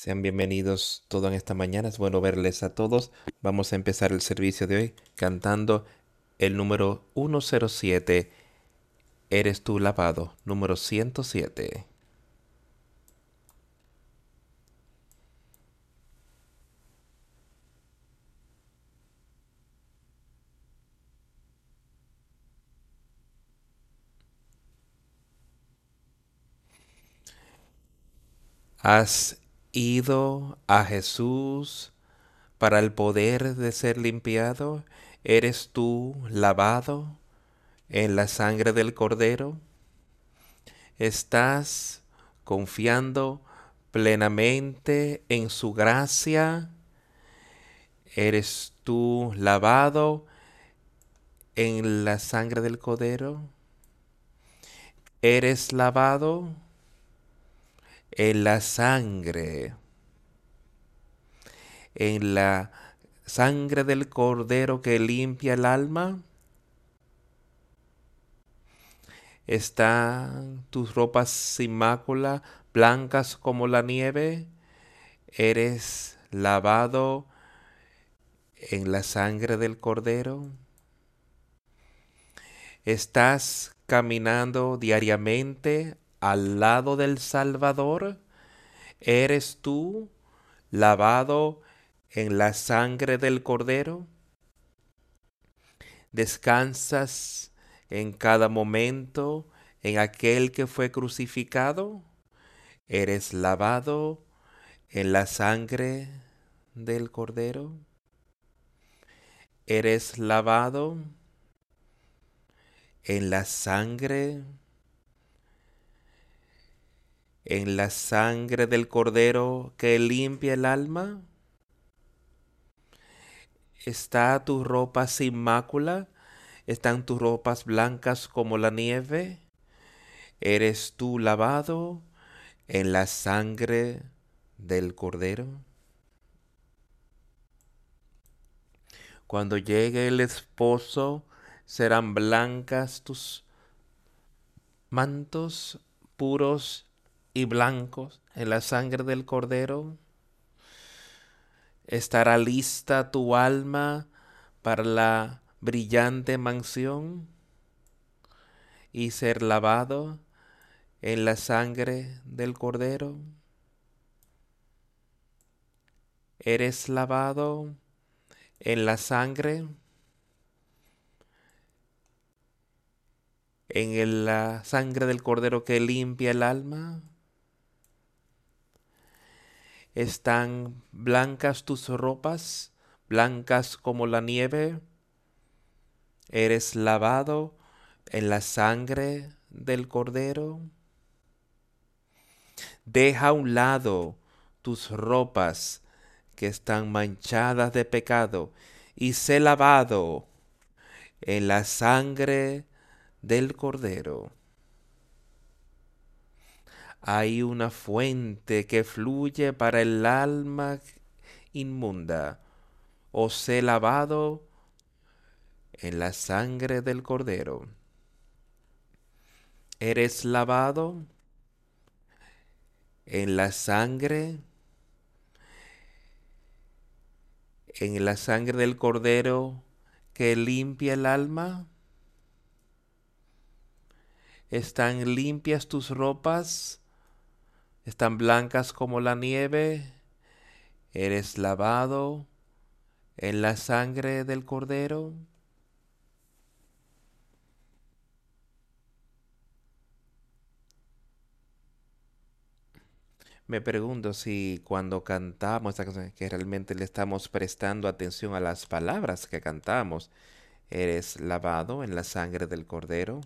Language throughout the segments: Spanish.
Sean bienvenidos todos en esta mañana. Es bueno verles a todos. Vamos a empezar el servicio de hoy cantando el número 107. Eres tú lavado, número 107. Has ido a Jesús para el poder de ser limpiado? ¿Eres tú lavado en la sangre del Cordero? ¿Estás confiando plenamente en su gracia? ¿Eres tú lavado en la sangre del Cordero? ¿Eres lavado? En la sangre, en la sangre del cordero que limpia el alma. Están tus ropas sin mácula, blancas como la nieve. Eres lavado en la sangre del cordero. Estás caminando diariamente al lado del Salvador? ¿Eres tú lavado en la sangre del Cordero? ¿Descansas en cada momento en aquel que fue crucificado? ¿Eres lavado en la sangre del Cordero? ¿Eres lavado en la sangre en la sangre del cordero que limpia el alma? ¿Está tu ropa sin mácula? ¿Están tus ropas blancas como la nieve? ¿Eres tú lavado en la sangre del cordero? Cuando llegue el esposo, serán blancas tus mantos puros y blancos en la sangre del Cordero? ¿Estará lista tu alma para la brillante mansión y ser lavado en la sangre del Cordero? ¿Eres lavado en la sangre? ¿En la sangre del Cordero que limpia el alma? ¿Están blancas tus ropas, blancas como la nieve? ¿Eres lavado en la sangre del Cordero? Deja a un lado tus ropas que están manchadas de pecado y sé lavado en la sangre del Cordero hay una fuente que fluye para el alma inmunda. Os he lavado en la sangre del Cordero. ¿Eres lavado en la sangre? En la sangre del Cordero que limpia el alma. ¿Están limpias tus ropas? Están blancas como la nieve, eres lavado en la sangre del cordero. Me pregunto si cuando cantamos esta canción, que realmente le estamos prestando atención a las palabras que cantamos, eres lavado en la sangre del cordero.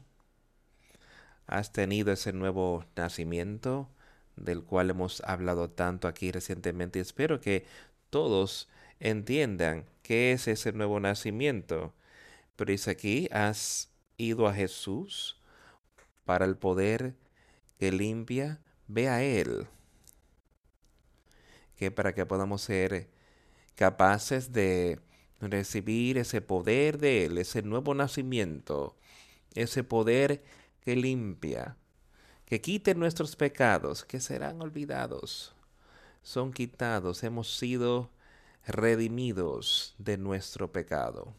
Has tenido ese nuevo nacimiento del cual hemos hablado tanto aquí recientemente. Espero que todos entiendan qué es ese nuevo nacimiento. Pero dice aquí, has ido a Jesús para el poder que limpia. Ve a Él. Que para que podamos ser capaces de recibir ese poder de Él, ese nuevo nacimiento, ese poder que limpia, que quite nuestros pecados, que serán olvidados. son quitados, hemos sido redimidos de nuestro pecado.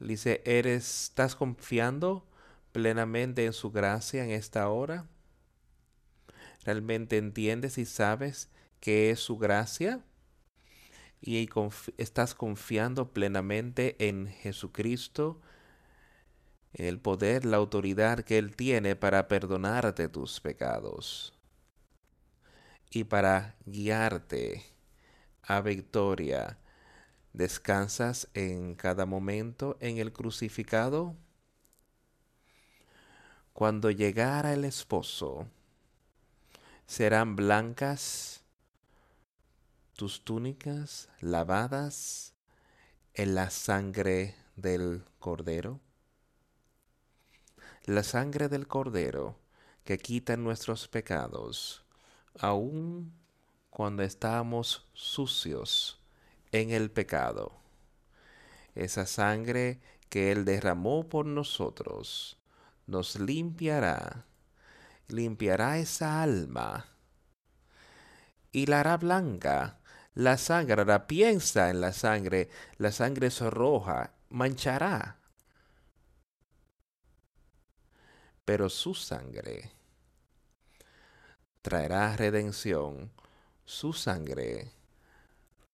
Dice, ¿eres, estás confiando plenamente en su gracia en esta hora? ¿Realmente entiendes y sabes que es su gracia? ¿Y estás confiando plenamente en Jesucristo, el poder, la autoridad que Él tiene para perdonarte tus pecados y para guiarte a victoria? ¿Descansas en cada momento en el crucificado? Cuando llegara el esposo, serán blancas tus túnicas lavadas en la sangre del cordero. La sangre del cordero que quita nuestros pecados, aun cuando estamos sucios en el pecado. Esa sangre que Él derramó por nosotros nos limpiará, limpiará esa alma y la hará blanca. La sangre, la piensa en la sangre, la sangre es roja, manchará. Pero su sangre traerá redención, su sangre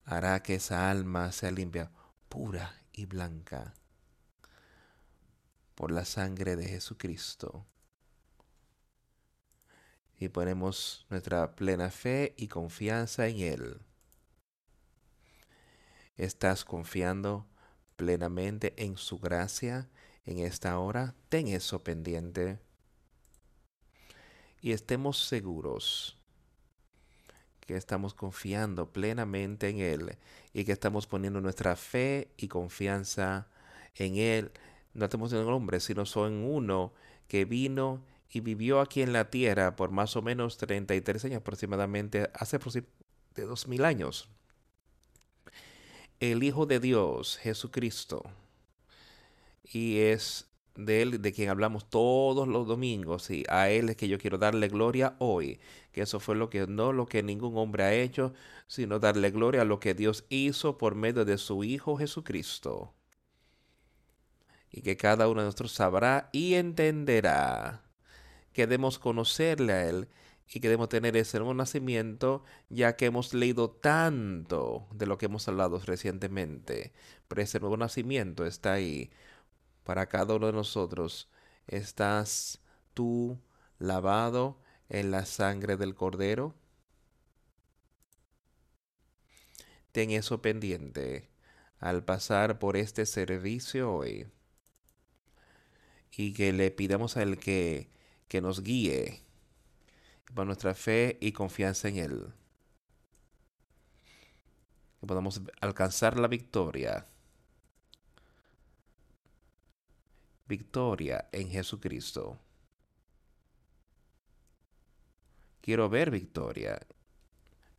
hará que esa alma sea limpia, pura y blanca por la sangre de Jesucristo. Y ponemos nuestra plena fe y confianza en Él. ¿Estás confiando plenamente en su gracia en esta hora? Ten eso pendiente. Y estemos seguros que estamos confiando plenamente en Él y que estamos poniendo nuestra fe y confianza en Él. No estamos en el hombre, sino son uno que vino y vivió aquí en la tierra por más o menos 33 años aproximadamente, hace de dos mil años. El Hijo de Dios, Jesucristo, y es de Él de quien hablamos todos los domingos y a Él es que yo quiero darle gloria hoy, que eso fue lo que no lo que ningún hombre ha hecho, sino darle gloria a lo que Dios hizo por medio de su Hijo Jesucristo. Y que cada uno de nosotros sabrá y entenderá que debemos conocerle a Él y que debemos tener ese nuevo nacimiento, ya que hemos leído tanto de lo que hemos hablado recientemente. Pero ese nuevo nacimiento está ahí para cada uno de nosotros. ¿Estás tú lavado en la sangre del cordero? Ten eso pendiente al pasar por este servicio hoy y que le pidamos a Él que, que nos guíe por nuestra fe y confianza en Él. Que podamos alcanzar la victoria victoria en Jesucristo. Quiero ver victoria,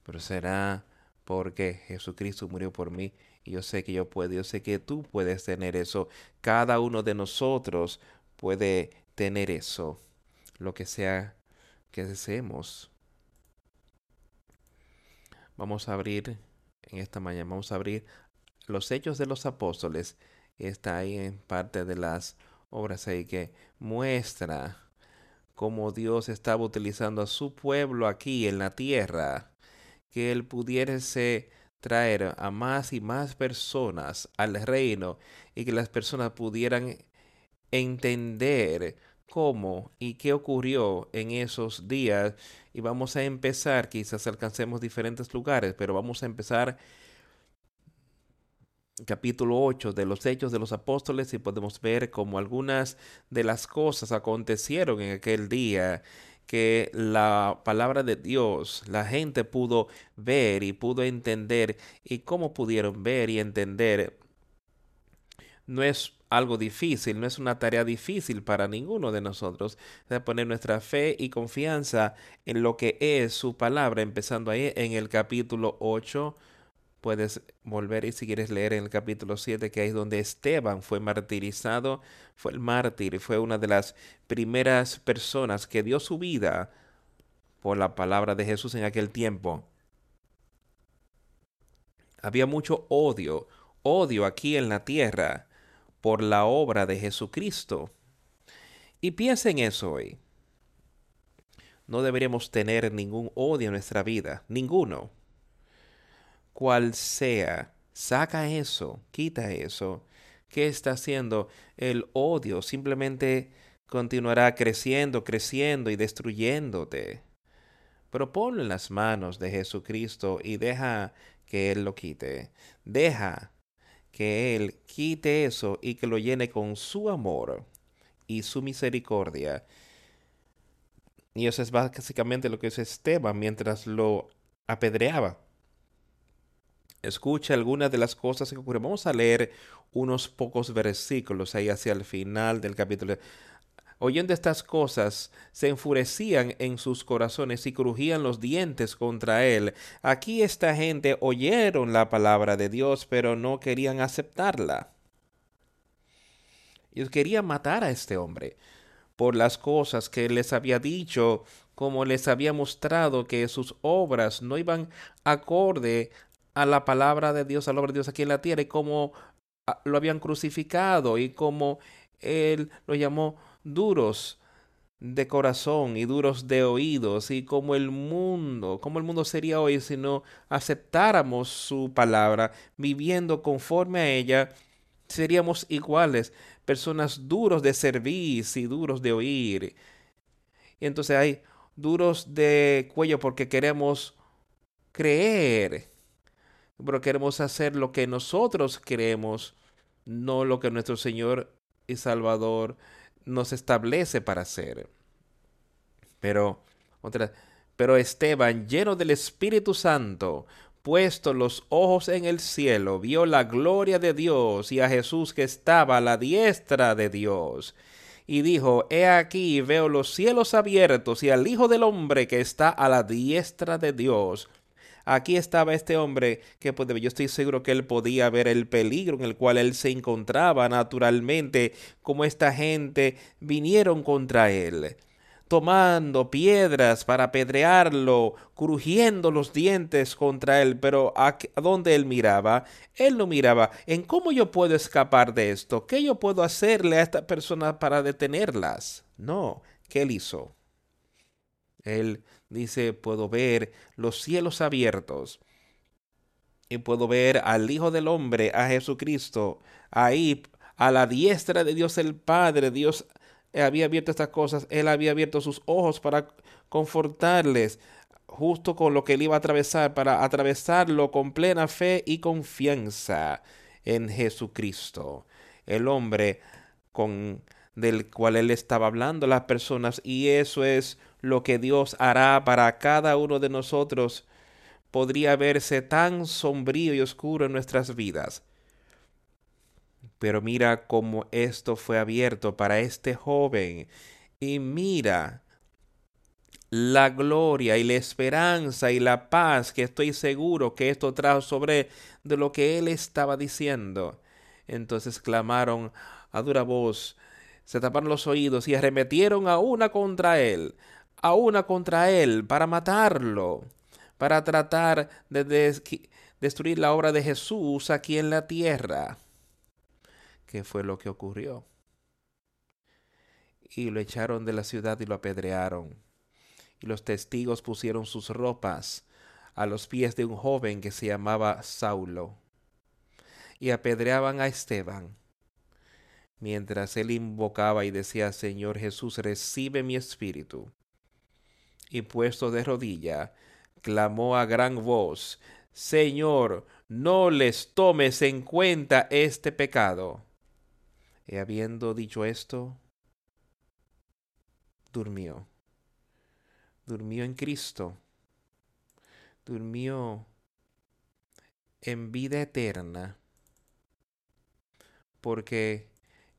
pero será porque Jesucristo murió por mí y yo sé que yo puedo, yo sé que tú puedes tener eso. Cada uno de nosotros puede tener eso, lo que sea que deseemos. Vamos a abrir en esta mañana, vamos a abrir los hechos de los apóstoles. Está ahí en parte de las obras ahí que muestra cómo Dios estaba utilizando a su pueblo aquí en la tierra, que él pudiese traer a más y más personas al reino y que las personas pudieran entender cómo y qué ocurrió en esos días. Y vamos a empezar, quizás alcancemos diferentes lugares, pero vamos a empezar capítulo 8 de los Hechos de los Apóstoles y podemos ver cómo algunas de las cosas acontecieron en aquel día que la palabra de Dios, la gente pudo ver y pudo entender y cómo pudieron ver y entender. No es algo difícil, no es una tarea difícil para ninguno de nosotros de poner nuestra fe y confianza en lo que es su palabra, empezando ahí en el capítulo 8 Puedes volver y si quieres leer en el capítulo 7, que es donde Esteban fue martirizado, fue el mártir, fue una de las primeras personas que dio su vida por la palabra de Jesús en aquel tiempo. Había mucho odio, odio aquí en la tierra por la obra de Jesucristo. Y piensen eso hoy. No deberíamos tener ningún odio en nuestra vida, ninguno. Cual sea, saca eso, quita eso. ¿Qué está haciendo? El odio simplemente continuará creciendo, creciendo y destruyéndote. Pero las manos de Jesucristo y deja que Él lo quite. Deja que Él quite eso y que lo llene con su amor y su misericordia. Y eso es básicamente lo que es Esteban mientras lo apedreaba. Escucha algunas de las cosas que ocurren. Vamos a leer unos pocos versículos ahí hacia el final del capítulo oyendo estas cosas, se enfurecían en sus corazones y crujían los dientes contra él. Aquí esta gente oyeron la palabra de Dios, pero no querían aceptarla. Ellos querían matar a este hombre por las cosas que les había dicho, como les había mostrado que sus obras no iban acorde a la palabra de Dios, a la obra de Dios aquí en la tierra, y como ah, lo habían crucificado y como él lo llamó duros de corazón y duros de oídos y como el mundo, como el mundo sería hoy si no aceptáramos su palabra, viviendo conforme a ella, seríamos iguales, personas duros de servir y duros de oír. Y entonces hay duros de cuello porque queremos creer, pero queremos hacer lo que nosotros creemos, no lo que nuestro Señor y Salvador nos establece para hacer. Pero, pero Esteban, lleno del Espíritu Santo, puesto los ojos en el cielo, vio la gloria de Dios y a Jesús que estaba a la diestra de Dios. Y dijo, He aquí veo los cielos abiertos y al Hijo del Hombre que está a la diestra de Dios. Aquí estaba este hombre que pues, yo estoy seguro que él podía ver el peligro en el cual él se encontraba naturalmente, como esta gente vinieron contra él tomando piedras para apedrearlo, crujiendo los dientes contra él, pero ¿a, dónde él miraba? Él no miraba en cómo yo puedo escapar de esto, qué yo puedo hacerle a esta persona para detenerlas. No, ¿qué él hizo? Él dice, puedo ver los cielos abiertos y puedo ver al Hijo del Hombre, a Jesucristo, ahí a la diestra de Dios el Padre. Dios había abierto estas cosas, Él había abierto sus ojos para confortarles justo con lo que él iba a atravesar, para atravesarlo con plena fe y confianza en Jesucristo, el hombre con del cual él estaba hablando las personas y eso es lo que Dios hará para cada uno de nosotros podría verse tan sombrío y oscuro en nuestras vidas. Pero mira cómo esto fue abierto para este joven y mira la gloria y la esperanza y la paz que estoy seguro que esto trajo sobre de lo que él estaba diciendo. Entonces clamaron a dura voz, se taparon los oídos y arremetieron a una contra él, a una contra él para matarlo, para tratar de destruir la obra de Jesús aquí en la tierra. ¿Qué fue lo que ocurrió? Y lo echaron de la ciudad y lo apedrearon. Y los testigos pusieron sus ropas a los pies de un joven que se llamaba Saulo. Y apedreaban a Esteban mientras él invocaba y decía, Señor Jesús, recibe mi espíritu y puesto de rodilla, clamó a gran voz, Señor, no les tomes en cuenta este pecado. Y habiendo dicho esto, durmió. Durmió en Cristo. Durmió en vida eterna. Porque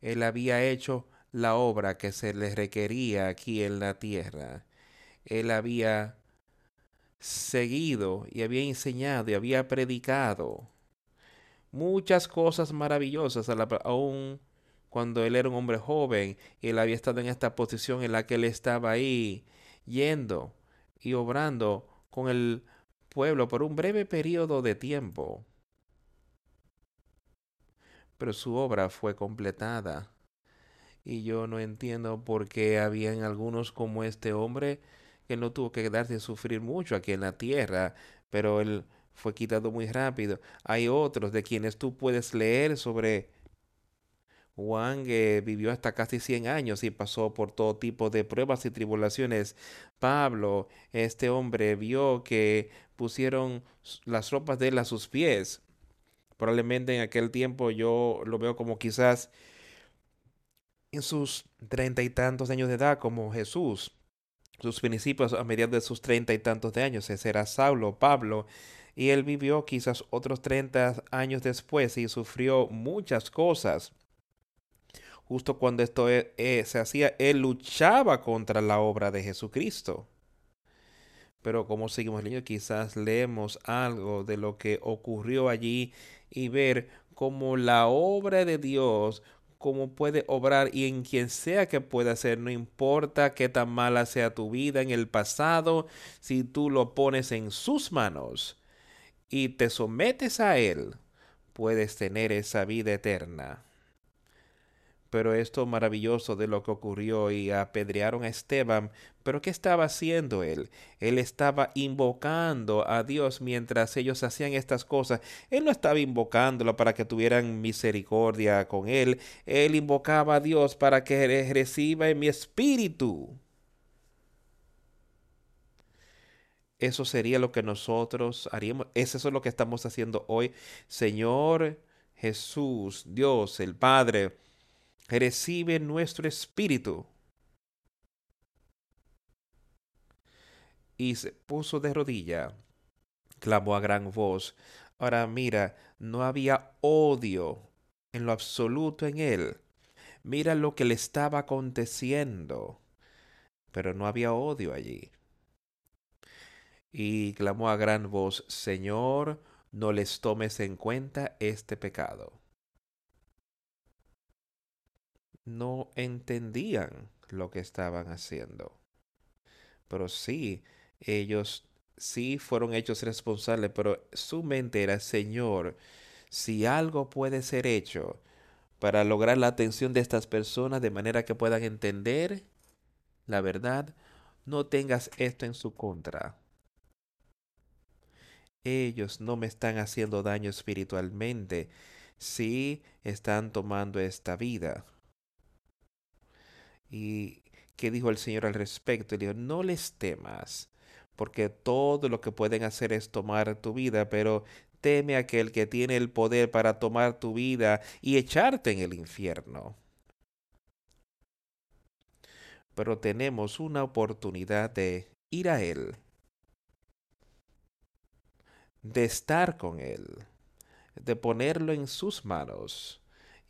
Él había hecho la obra que se le requería aquí en la tierra él había seguido y había enseñado y había predicado muchas cosas maravillosas, aún cuando él era un hombre joven y él había estado en esta posición en la que él estaba ahí yendo y obrando con el pueblo por un breve periodo de tiempo. Pero su obra fue completada. Y yo no entiendo por qué habían algunos como este hombre que no tuvo que quedarse a sufrir mucho aquí en la tierra, pero él fue quitado muy rápido. Hay otros de quienes tú puedes leer sobre Juan que vivió hasta casi 100 años y pasó por todo tipo de pruebas y tribulaciones. Pablo, este hombre, vio que pusieron las ropas de él a sus pies. Probablemente en aquel tiempo yo lo veo como quizás en sus treinta y tantos años de edad, como Jesús. Sus principios a mediados de sus treinta y tantos de años. Ese era Saulo, Pablo. Y él vivió quizás otros treinta años después y sufrió muchas cosas justo cuando esto e, eh, se hacía, él luchaba contra la obra de Jesucristo. Pero como seguimos leyendo, quizás leemos algo de lo que ocurrió allí y ver cómo la obra de Dios, cómo puede obrar y en quien sea que pueda ser, no importa qué tan mala sea tu vida en el pasado, si tú lo pones en sus manos y te sometes a Él, puedes tener esa vida eterna. Pero esto maravilloso de lo que ocurrió y apedrearon a Esteban, pero ¿qué estaba haciendo él? Él estaba invocando a Dios mientras ellos hacían estas cosas. Él no estaba invocándolo para que tuvieran misericordia con él. Él invocaba a Dios para que reciba en mi espíritu. Eso sería lo que nosotros haríamos. Eso es lo que estamos haciendo hoy. Señor Jesús, Dios, el Padre recibe nuestro espíritu. Y se puso de rodilla, clamó a gran voz. Ahora mira, no había odio en lo absoluto en él. Mira lo que le estaba aconteciendo. Pero no había odio allí. Y clamó a gran voz, Señor, no les tomes en cuenta este pecado no entendían lo que estaban haciendo. Pero sí, ellos sí fueron hechos responsables, pero su mente era, Señor, si algo puede ser hecho para lograr la atención de estas personas de manera que puedan entender la verdad, no tengas esto en su contra. Ellos no me están haciendo daño espiritualmente, sí están tomando esta vida. ¿Y qué dijo el Señor al respecto? Le dijo, no les temas, porque todo lo que pueden hacer es tomar tu vida, pero teme aquel que tiene el poder para tomar tu vida y echarte en el infierno. Pero tenemos una oportunidad de ir a Él, de estar con Él, de ponerlo en sus manos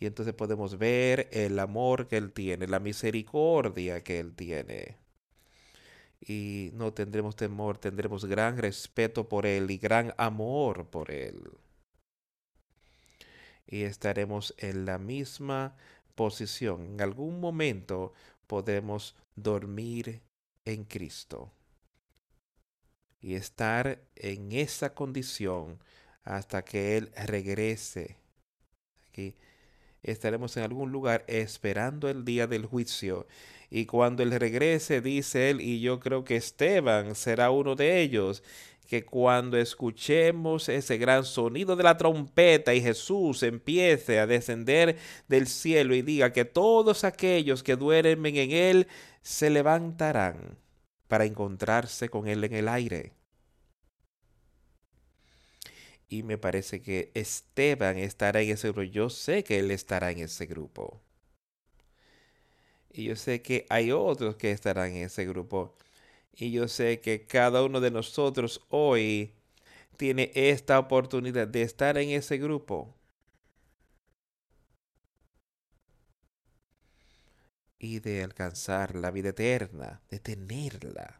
y entonces podemos ver el amor que Él tiene, la misericordia que Él tiene. Y no tendremos temor, tendremos gran respeto por Él y gran amor por Él. Y estaremos en la misma posición. En algún momento podemos dormir en Cristo y estar en esa condición hasta que Él regrese. Aquí estaremos en algún lugar esperando el día del juicio. Y cuando Él regrese, dice Él, y yo creo que Esteban será uno de ellos, que cuando escuchemos ese gran sonido de la trompeta y Jesús empiece a descender del cielo y diga que todos aquellos que duermen en Él se levantarán para encontrarse con Él en el aire y me parece que Esteban estará en ese grupo. Yo sé que él estará en ese grupo. Y yo sé que hay otros que estarán en ese grupo. Y yo sé que cada uno de nosotros hoy tiene esta oportunidad de estar en ese grupo. Y de alcanzar la vida eterna, de tenerla.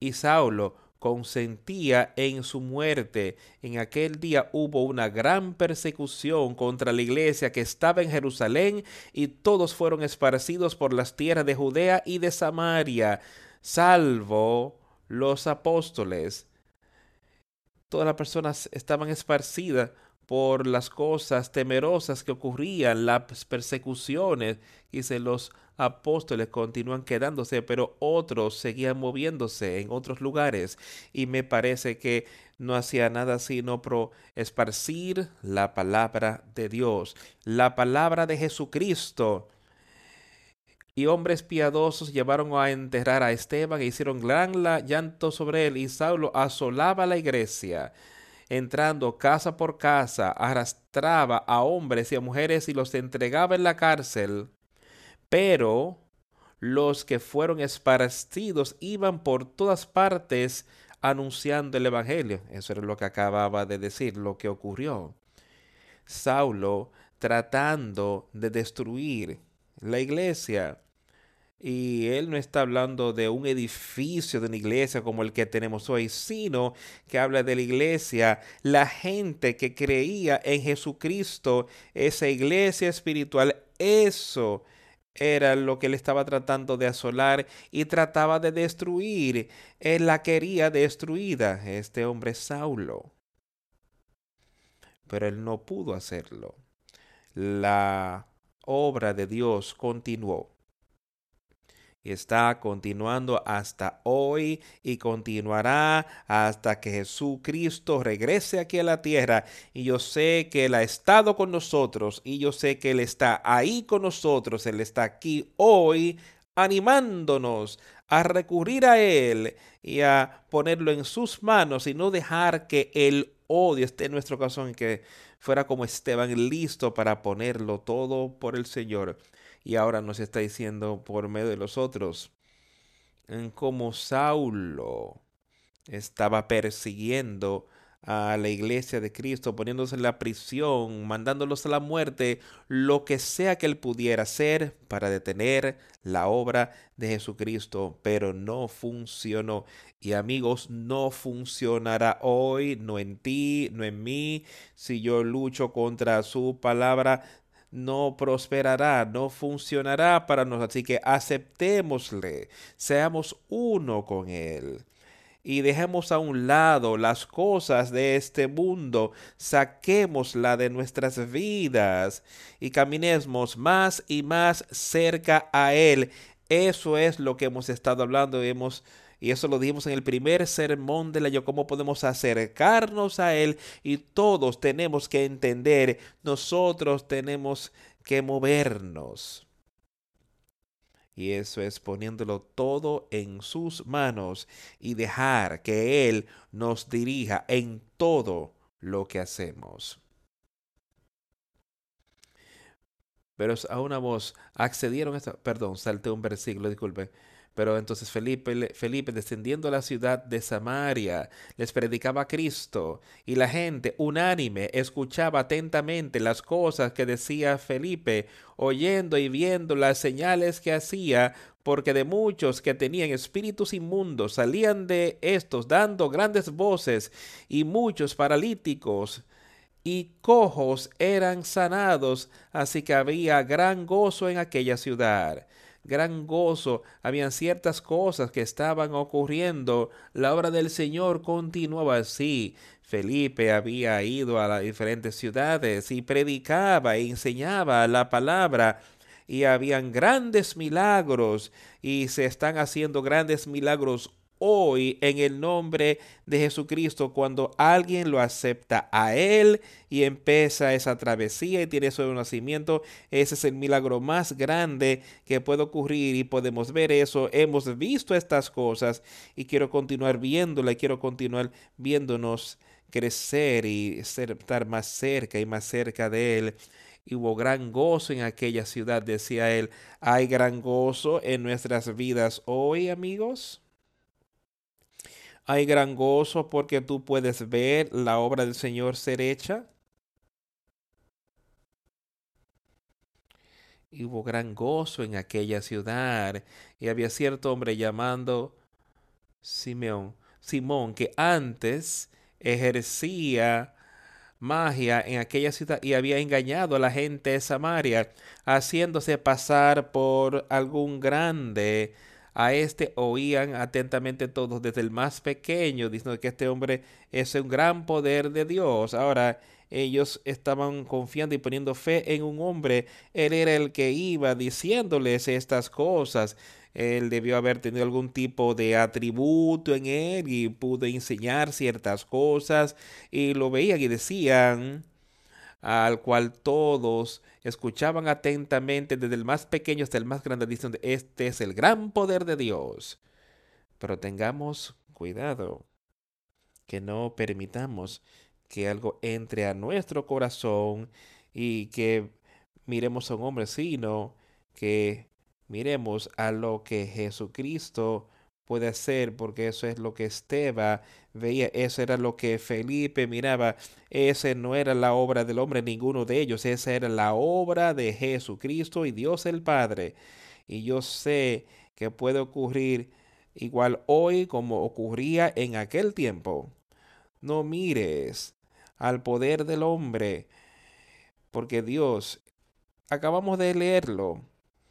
Y Saulo consentía en su muerte. En aquel día hubo una gran persecución contra la iglesia que estaba en Jerusalén y todos fueron esparcidos por las tierras de Judea y de Samaria, salvo los apóstoles. Todas las personas estaban esparcidas por las cosas temerosas que ocurrían, las persecuciones. Dice, los apóstoles continúan quedándose, pero otros seguían moviéndose en otros lugares. Y me parece que no hacía nada sino pro esparcir la palabra de Dios, la palabra de Jesucristo. Y hombres piadosos llevaron a enterrar a Esteban e hicieron gran llanto sobre él, y Saulo asolaba la iglesia entrando casa por casa, arrastraba a hombres y a mujeres y los entregaba en la cárcel. Pero los que fueron esparcidos iban por todas partes anunciando el Evangelio. Eso era lo que acababa de decir, lo que ocurrió. Saulo tratando de destruir la iglesia y él no está hablando de un edificio de una iglesia como el que tenemos hoy, sino que habla de la iglesia, la gente que creía en Jesucristo, esa iglesia espiritual, eso era lo que él estaba tratando de asolar y trataba de destruir. Él la quería destruida, este hombre Saulo. Pero él no pudo hacerlo. La obra de Dios continuó está continuando hasta hoy y continuará hasta que Jesucristo regrese aquí a la tierra. Y yo sé que Él ha estado con nosotros y yo sé que Él está ahí con nosotros. Él está aquí hoy animándonos a recurrir a Él y a ponerlo en sus manos y no dejar que el odio esté en nuestro corazón, que fuera como Esteban listo para ponerlo todo por el Señor y ahora nos está diciendo por medio de los otros, en cómo Saulo estaba persiguiendo a la iglesia de Cristo, poniéndose en la prisión, mandándolos a la muerte, lo que sea que él pudiera hacer para detener la obra de Jesucristo, pero no funcionó. Y amigos, no funcionará hoy, no en ti, no en mí, si yo lucho contra su palabra, no prosperará, no funcionará para nosotros. Así que aceptémosle, seamos uno con Él. Y dejemos a un lado las cosas de este mundo, saquémosla de nuestras vidas y caminemos más y más cerca a Él. Eso es lo que hemos estado hablando y hemos y eso lo dijimos en el primer sermón de la yo, cómo podemos acercarnos a Él. Y todos tenemos que entender, nosotros tenemos que movernos. Y eso es poniéndolo todo en sus manos y dejar que Él nos dirija en todo lo que hacemos. Pero a una voz accedieron a perdón, salté un versículo, disculpe. Pero entonces Felipe, Felipe, descendiendo a la ciudad de Samaria, les predicaba a Cristo, y la gente unánime escuchaba atentamente las cosas que decía Felipe, oyendo y viendo las señales que hacía, porque de muchos que tenían espíritus inmundos salían de estos dando grandes voces, y muchos paralíticos y cojos eran sanados, así que había gran gozo en aquella ciudad gran gozo, habían ciertas cosas que estaban ocurriendo, la obra del Señor continuaba así. Felipe había ido a las diferentes ciudades y predicaba e enseñaba la palabra y habían grandes milagros y se están haciendo grandes milagros hoy en el nombre de Jesucristo cuando alguien lo acepta a Él y empieza esa travesía y tiene su nacimiento. Ese es el milagro más grande que puede ocurrir y podemos ver eso. Hemos visto estas cosas y quiero continuar viéndola y quiero continuar viéndonos crecer y estar más cerca y más cerca de Él. Y hubo gran gozo en aquella ciudad, decía él. ¿Hay gran gozo en nuestras vidas hoy, amigos? Hay gran gozo porque tú puedes ver la obra del Señor ser hecha. Hubo gran gozo en aquella ciudad. Y había cierto hombre llamando Simeón, Simón, que antes ejercía magia en aquella ciudad y había engañado a la gente de Samaria, haciéndose pasar por algún grande a este oían atentamente todos, desde el más pequeño, diciendo que este hombre es un gran poder de Dios. Ahora, ellos estaban confiando y poniendo fe en un hombre. Él era el que iba diciéndoles estas cosas. Él debió haber tenido algún tipo de atributo en él y pudo enseñar ciertas cosas y lo veían y decían al cual todos escuchaban atentamente desde el más pequeño hasta el más grande diciendo este es el gran poder de Dios. Pero tengamos cuidado que no permitamos que algo entre a nuestro corazón y que miremos a un hombre, sino que miremos a lo que Jesucristo puede hacer, porque eso es lo que Esteban veía, eso era lo que Felipe miraba, esa no era la obra del hombre, ninguno de ellos, esa era la obra de Jesucristo y Dios el Padre. Y yo sé que puede ocurrir igual hoy como ocurría en aquel tiempo. No mires al poder del hombre, porque Dios, acabamos de leerlo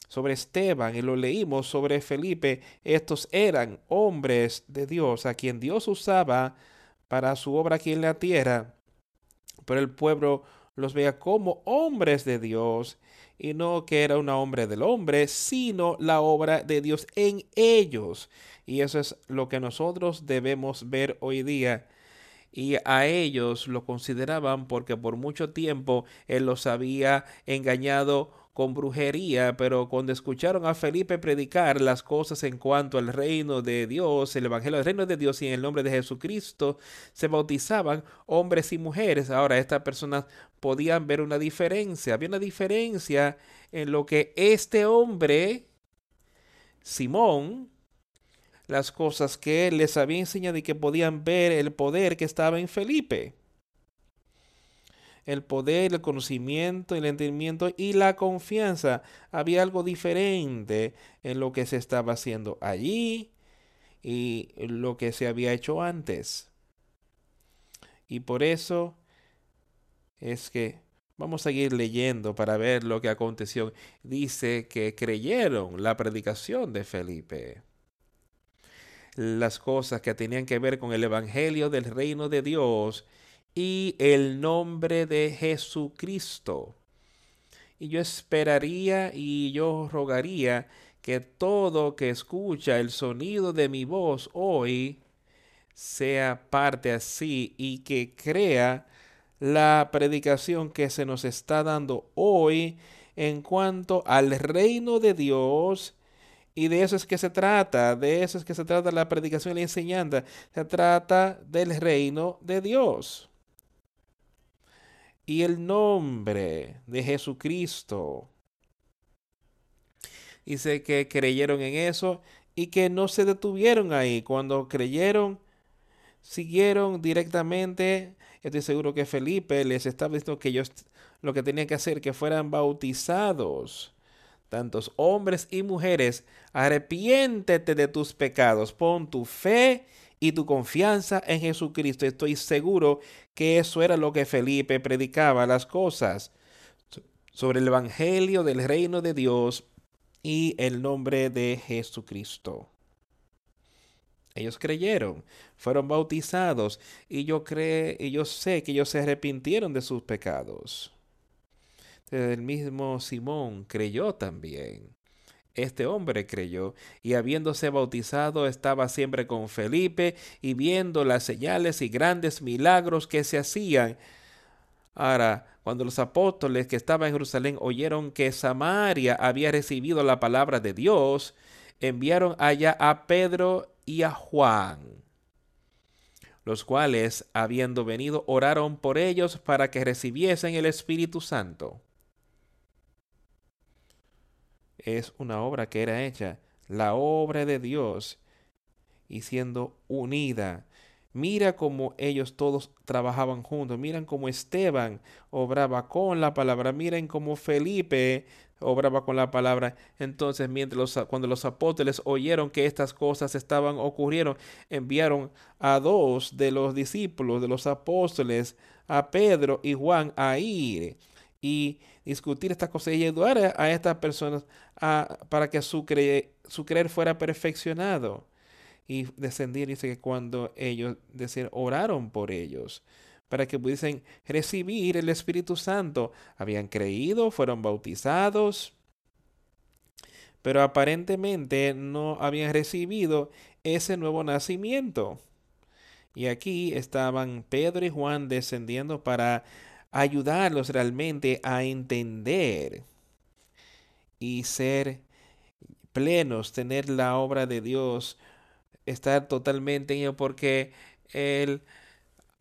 sobre Esteban y lo leímos sobre Felipe, estos eran hombres de Dios a quien Dios usaba para su obra aquí en la tierra, pero el pueblo los veía como hombres de Dios y no que era una hombre del hombre, sino la obra de Dios en ellos. Y eso es lo que nosotros debemos ver hoy día y a ellos lo consideraban porque por mucho tiempo él los había engañado con brujería, pero cuando escucharon a Felipe predicar las cosas en cuanto al reino de Dios, el evangelio del reino de Dios y en el nombre de Jesucristo, se bautizaban hombres y mujeres. Ahora estas personas podían ver una diferencia, había una diferencia en lo que este hombre, Simón, las cosas que les había enseñado y que podían ver el poder que estaba en Felipe. El poder, el conocimiento, el entendimiento y la confianza. Había algo diferente en lo que se estaba haciendo allí y lo que se había hecho antes. Y por eso es que vamos a seguir leyendo para ver lo que aconteció. Dice que creyeron la predicación de Felipe las cosas que tenían que ver con el Evangelio del reino de Dios y el nombre de Jesucristo. Y yo esperaría y yo rogaría que todo que escucha el sonido de mi voz hoy sea parte así y que crea la predicación que se nos está dando hoy en cuanto al reino de Dios y de eso es que se trata, de eso es que se trata la predicación y la enseñanza. Se trata del reino de Dios. Y el nombre de Jesucristo. Dice que creyeron en eso y que no se detuvieron ahí. Cuando creyeron, siguieron directamente. Estoy seguro que Felipe les estaba diciendo que ellos lo que tenían que hacer, que fueran bautizados tantos hombres y mujeres, arrepiéntete de tus pecados, pon tu fe y tu confianza en Jesucristo. Estoy seguro que eso era lo que Felipe predicaba, las cosas sobre el Evangelio del reino de Dios y el nombre de Jesucristo. Ellos creyeron, fueron bautizados y yo creo y yo sé que ellos se arrepintieron de sus pecados. El mismo Simón creyó también. Este hombre creyó y habiéndose bautizado estaba siempre con Felipe y viendo las señales y grandes milagros que se hacían. Ahora, cuando los apóstoles que estaban en Jerusalén oyeron que Samaria había recibido la palabra de Dios, enviaron allá a Pedro y a Juan, los cuales, habiendo venido, oraron por ellos para que recibiesen el Espíritu Santo es una obra que era hecha, la obra de Dios, y siendo unida. Mira cómo ellos todos trabajaban juntos. Miren cómo Esteban obraba con la palabra. Miren cómo Felipe obraba con la palabra. Entonces, mientras cuando los apóstoles oyeron que estas cosas estaban ocurriendo, enviaron a dos de los discípulos de los apóstoles, a Pedro y Juan, a ir y discutir estas cosas y ayudar a, estas personas para que su, su creer fuera perfeccionado. Y descendir, dice que cuando ellos decir, oraron por ellos, para que pudiesen recibir el Espíritu Santo, habían creído, fueron bautizados, pero aparentemente no habían recibido ese nuevo nacimiento. Y aquí estaban Pedro y Juan descendiendo para ayudarlos realmente a entender y ser plenos, tener la obra de Dios, estar totalmente en ello, porque Él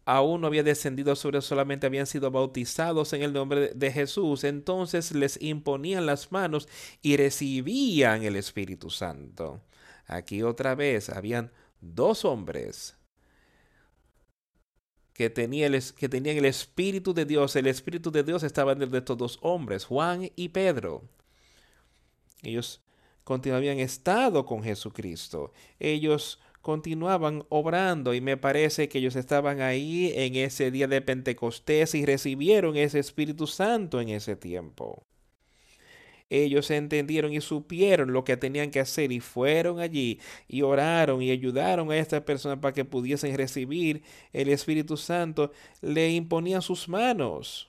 aún no había descendido sobre solamente habían sido bautizados en el nombre de Jesús, entonces les imponían las manos y recibían el Espíritu Santo. Aquí otra vez habían dos hombres que, que tenían el Espíritu de Dios. El Espíritu de Dios estaba en de estos dos hombres, Juan y Pedro. Ellos continuaban estado con Jesucristo. Ellos continuaban obrando y me parece que ellos estaban ahí en ese día de Pentecostés y recibieron ese Espíritu Santo en ese tiempo. Ellos entendieron y supieron lo que tenían que hacer y fueron allí y oraron y ayudaron a estas personas para que pudiesen recibir el Espíritu Santo. Le imponían sus manos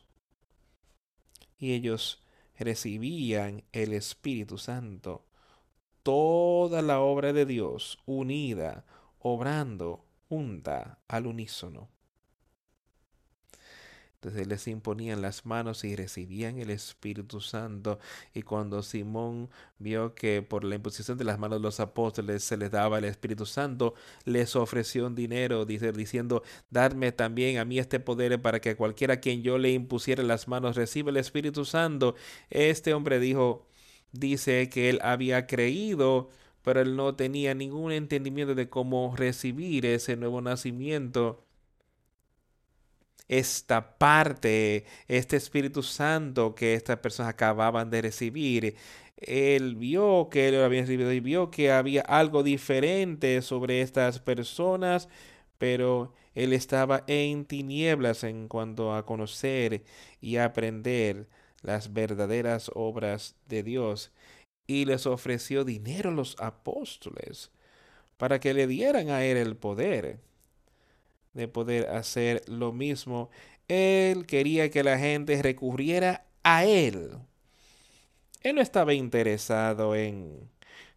y ellos recibían el Espíritu Santo. Toda la obra de Dios unida, obrando junta al unísono. Entonces les imponían las manos y recibían el Espíritu Santo. Y cuando Simón vio que por la imposición de las manos de los apóstoles se les daba el Espíritu Santo, les ofreció un dinero, diciendo, darme también a mí este poder para que cualquiera a quien yo le impusiera las manos reciba el Espíritu Santo. Este hombre dijo, dice que él había creído, pero él no tenía ningún entendimiento de cómo recibir ese nuevo nacimiento esta parte, este Espíritu Santo que estas personas acababan de recibir. Él vio que lo había recibido vio que había algo diferente sobre estas personas, pero él estaba en tinieblas en cuanto a conocer y aprender las verdaderas obras de Dios y les ofreció dinero a los apóstoles para que le dieran a él el poder de poder hacer lo mismo. Él quería que la gente recurriera a él. Él no estaba interesado en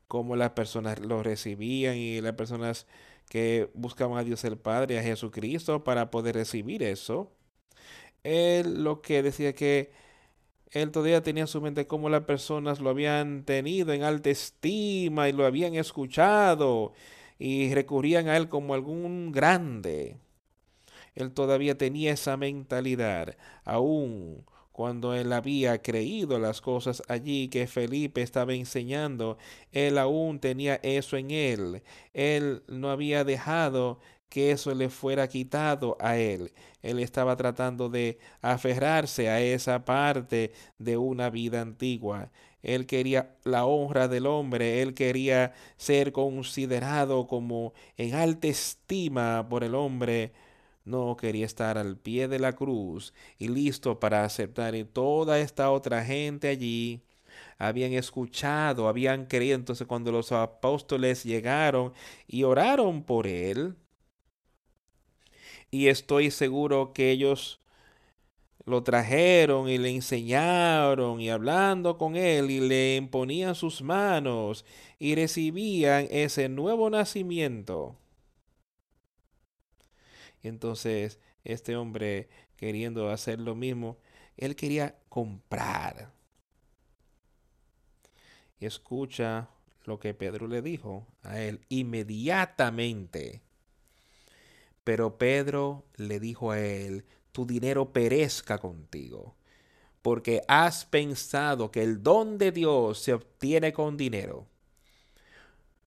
cómo las personas lo recibían y las personas que buscaban a Dios el Padre, a Jesucristo, para poder recibir eso. Él lo que decía que él todavía tenía en su mente cómo las personas lo habían tenido en alta estima y lo habían escuchado y recurrían a él como algún grande él todavía tenía esa mentalidad, aún cuando él había creído las cosas allí que Felipe estaba enseñando, él aún tenía eso en él. Él no había dejado que eso le fuera quitado a él. Él estaba tratando de aferrarse a esa parte de una vida antigua. Él quería la honra del hombre, él quería ser considerado como en alta estima por el hombre no quería estar al pie de la cruz y listo para aceptar. Y toda esta otra gente allí habían escuchado, habían creído. Entonces cuando los apóstoles llegaron y oraron por él, y estoy seguro que ellos lo trajeron y le enseñaron y hablando con él y le imponían sus manos y recibían ese nuevo nacimiento. Entonces este hombre queriendo hacer lo mismo, él quería comprar. Y escucha lo que Pedro le dijo a él inmediatamente. Pero Pedro le dijo a él, tu dinero perezca contigo, porque has pensado que el don de Dios se obtiene con dinero.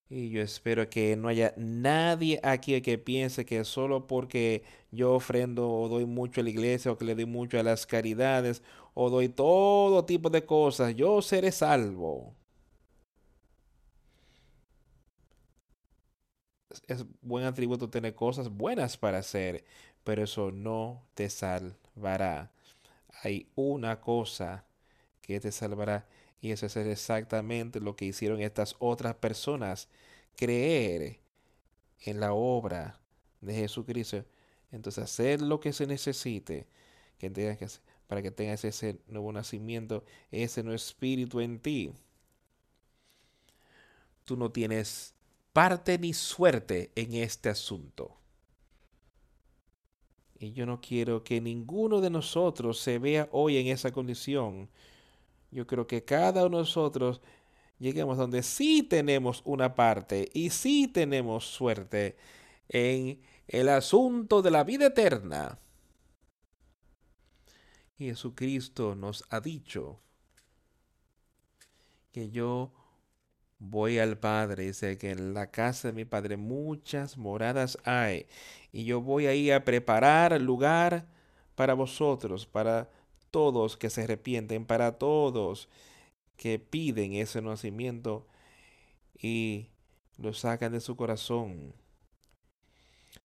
Y yo espero que no haya nadie aquí que piense que solo porque yo ofrendo o doy mucho a la iglesia o que le doy mucho a las caridades o doy todo tipo de cosas, yo seré salvo. Es buen atributo tener cosas buenas para hacer, pero eso no te salvará. hay una cosa que te salvará. Y eso es exactamente lo que hicieron estas otras personas. Creer en la obra de Jesucristo. Entonces hacer lo que se necesite para que tengas ese nuevo nacimiento, ese nuevo espíritu en ti. Tú no tienes parte ni suerte en este asunto. Y yo no quiero que ninguno de nosotros se vea hoy en esa condición. Yo creo que cada uno de nosotros lleguemos donde sí tenemos una parte y sí tenemos suerte en el asunto de la vida eterna. Jesucristo nos ha dicho que yo voy al Padre, dice que en la casa de mi Padre muchas moradas hay, y yo voy ahí a preparar lugar para vosotros, para todos que se arrepienten, para todos que piden ese nacimiento y lo sacan de su corazón.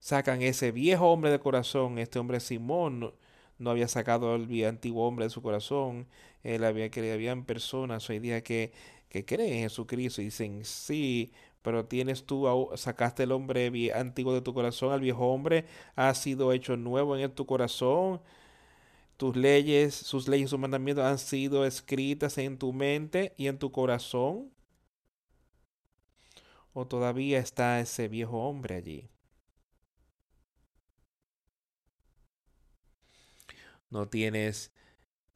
Sacan ese viejo hombre de corazón, este hombre Simón, no, había sacado el antiguo hombre de su corazón, él había que habían personas hoy día que que creen en Jesucristo y dicen, sí, pero tienes tú, sacaste el hombre antiguo de tu corazón, al viejo hombre ha sido hecho nuevo en tu corazón, tus leyes, sus leyes, sus mandamientos han sido escritas en tu mente y en tu corazón. ¿O todavía está ese viejo hombre allí? No tienes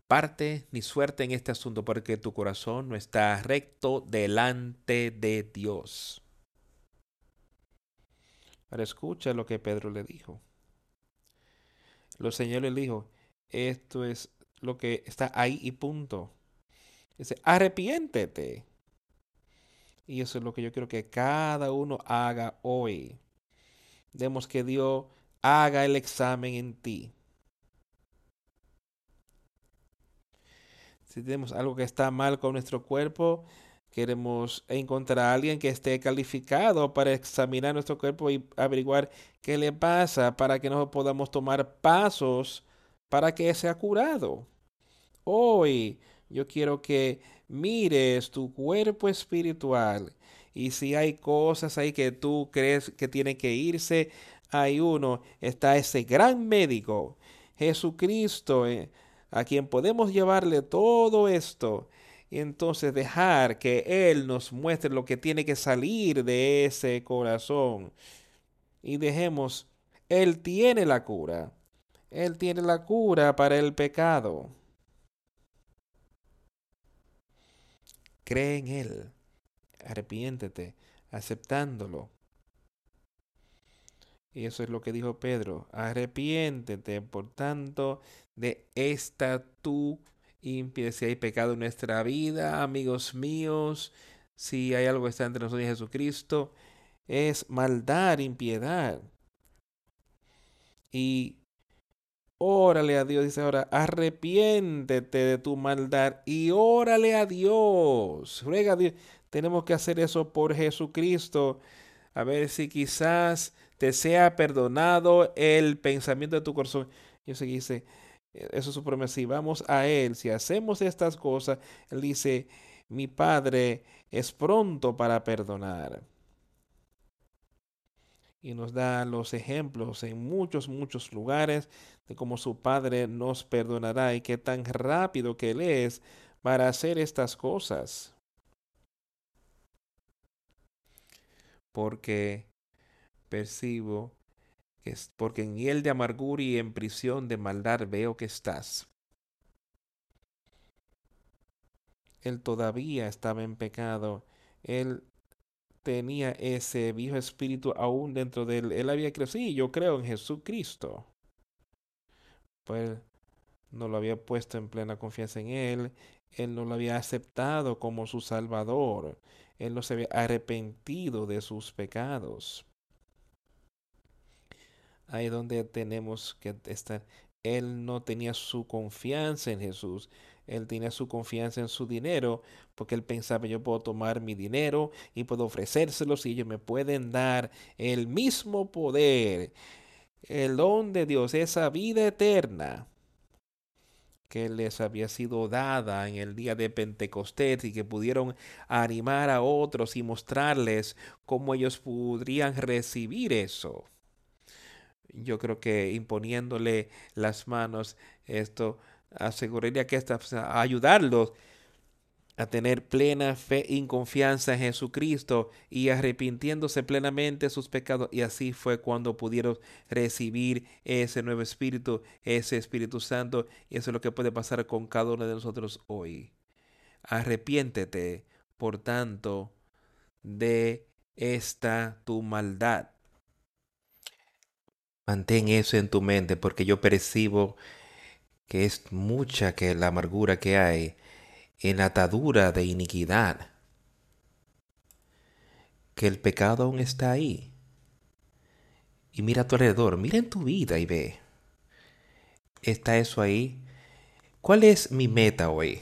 parte ni suerte en este asunto porque tu corazón no está recto delante de Dios. Ahora escucha lo que Pedro le dijo. Lo y le dijo, esto es lo que está ahí y punto. Dice, arrepiéntete. Y eso es lo que yo quiero que cada uno haga hoy. Demos que Dios haga el examen en ti. si tenemos algo que está mal con nuestro cuerpo, queremos encontrar a alguien que esté calificado para examinar nuestro cuerpo y averiguar qué le pasa para que nosotros podamos tomar pasos para que sea curado. Hoy yo quiero que mires tu cuerpo espiritual y si hay cosas ahí que tú crees que tienen que irse, hay uno, está ese gran médico, Jesucristo. Eh, a quien podemos llevarle todo esto y entonces dejar que Él nos muestre lo que tiene que salir de ese corazón. Y dejemos, Él tiene la cura. Él tiene la cura para el pecado. Cree en Él. Arrepiéntete aceptándolo. Y eso es lo que dijo Pedro. Arrepiéntete, por tanto, de esta tu impide si hay pecado en nuestra vida, amigos míos, si hay algo que está entre nosotros y Jesucristo, es maldad, impiedad. Y órale a Dios, dice ahora, arrepiéntete de tu maldad y órale a Dios. Ruega a Dios. Tenemos que hacer eso por Jesucristo. A ver si quizás te sea perdonado el pensamiento de tu corazón. Yo sé que dice, e, eso es su promesa. Si vamos a Él, si hacemos estas cosas, Él dice, mi Padre es pronto para perdonar. Y nos da los ejemplos en muchos, muchos lugares de cómo su Padre nos perdonará y qué tan rápido que Él es para hacer estas cosas. Porque percibo que es porque en hiel de amargura y en prisión de maldad veo que estás. Él todavía estaba en pecado. Él tenía ese viejo espíritu aún dentro de él. Él había crecido. yo creo en Jesucristo. Pues no lo había puesto en plena confianza en Él. Él no lo había aceptado como su Salvador. Él no se había arrepentido de sus pecados. Ahí donde tenemos que estar. Él no tenía su confianza en Jesús. Él tenía su confianza en su dinero, porque él pensaba, yo puedo tomar mi dinero y puedo ofrecérselos y ellos me pueden dar el mismo poder, el don de Dios, esa vida eterna que les había sido dada en el día de Pentecostés y que pudieron animar a otros y mostrarles cómo ellos podrían recibir eso. Yo creo que imponiéndole las manos, esto aseguraría que esta, ayudarlos a tener plena fe y confianza en Jesucristo y arrepintiéndose plenamente de sus pecados. Y así fue cuando pudieron recibir ese nuevo Espíritu, ese Espíritu Santo. Y eso es lo que puede pasar con cada uno de nosotros hoy. Arrepiéntete, por tanto, de esta tu maldad. Mantén eso en tu mente porque yo percibo que es mucha que la amargura que hay en atadura de iniquidad, que el pecado aún está ahí. Y mira a tu alrededor, mira en tu vida y ve. ¿Está eso ahí? ¿Cuál es mi meta hoy?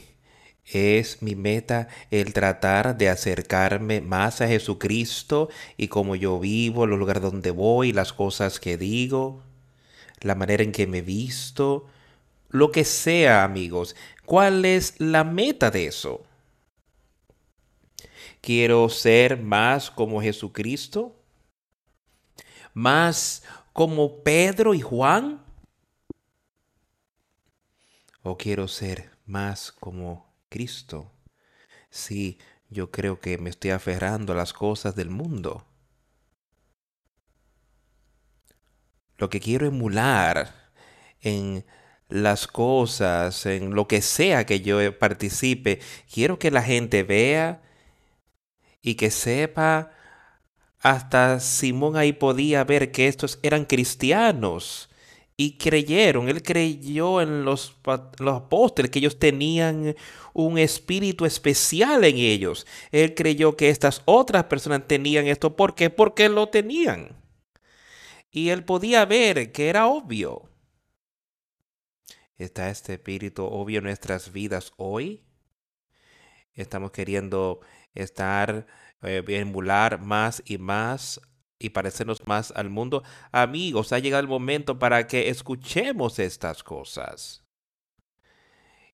¿Es mi meta el tratar de acercarme más a Jesucristo y cómo yo vivo, los lugares donde voy, las cosas que digo, la manera en que me visto, lo que sea, amigos. ¿Cuál es la meta de eso? Quiero ser más como Jesucristo, más como Pedro y Juan. ¿O quiero ser más como Cristo? Sí, yo creo que me estoy aferrando a las cosas del mundo. Lo que quiero emular en las cosas, en lo que sea que yo participe. Quiero que la gente vea y que sepa. Hasta Simón ahí podía ver que estos eran cristianos y creyeron. Él creyó en los, los apóstoles, que ellos tenían un espíritu especial en ellos. Él creyó que estas otras personas tenían esto. ¿Por qué? Porque lo tenían. Y él podía ver que era obvio. ¿Está este espíritu obvio en nuestras vidas hoy? Estamos queriendo estar, eh, emular más y más y parecernos más al mundo. Amigos, ha llegado el momento para que escuchemos estas cosas.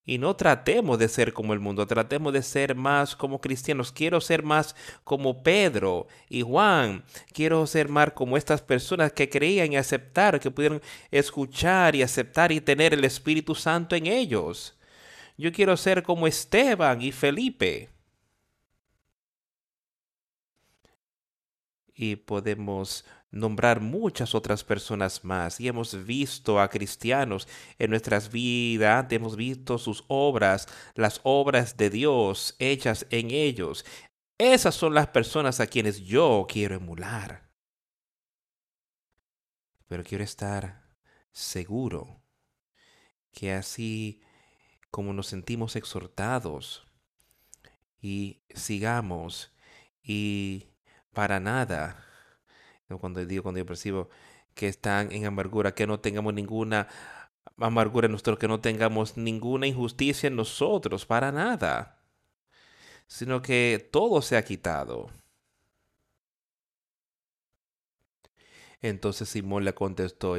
Y no tratemos de ser como el mundo, tratemos de ser más como cristianos. Quiero ser más como Pedro y Juan. Quiero ser más como estas personas que creían y aceptar, que pudieron escuchar y aceptar y tener el Espíritu Santo en ellos. Yo quiero ser como Esteban y Felipe. Y podemos nombrar muchas otras personas más y hemos visto a cristianos en nuestras vidas, hemos visto sus obras, las obras de Dios hechas en ellos. Esas son las personas a quienes yo quiero emular. Pero quiero estar seguro que así como nos sentimos exhortados y sigamos y para nada cuando digo, cuando yo percibo que están en amargura, que no tengamos ninguna amargura en nosotros, que no tengamos ninguna injusticia en nosotros, para nada, sino que todo se ha quitado. Entonces Simón le contestó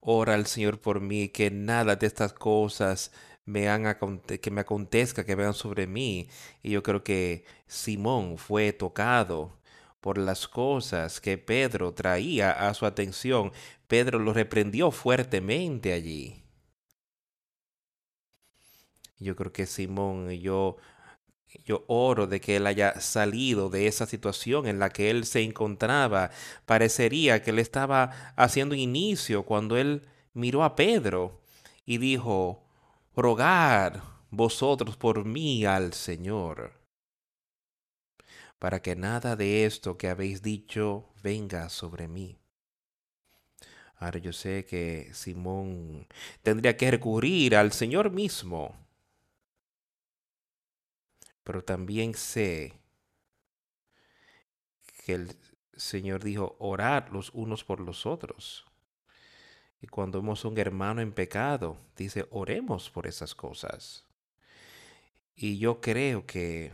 ora al Señor por mí, que nada de estas cosas me han que me acontezca, que vean sobre mí. Y yo creo que Simón fue tocado por las cosas que Pedro traía a su atención. Pedro lo reprendió fuertemente allí. Yo creo que Simón, yo, yo oro de que él haya salido de esa situación en la que él se encontraba. Parecería que él estaba haciendo inicio cuando él miró a Pedro y dijo, rogad vosotros por mí al Señor para que nada de esto que habéis dicho venga sobre mí. Ahora yo sé que Simón tendría que recurrir al Señor mismo, pero también sé que el Señor dijo, orar los unos por los otros. Y cuando vemos un hermano en pecado, dice, oremos por esas cosas. Y yo creo que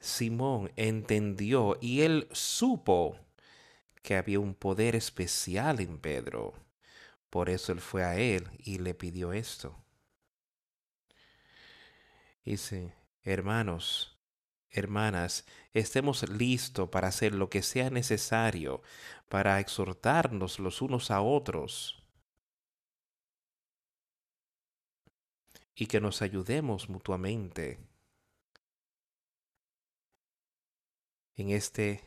Simón entendió y él supo que había un poder especial en Pedro, Por eso él fue a él y le pidió esto. Dice, hermanos, hermanas, estemos listos para hacer lo que sea necesario para exhortarnos los unos a otros y que nos ayudemos mutuamente en este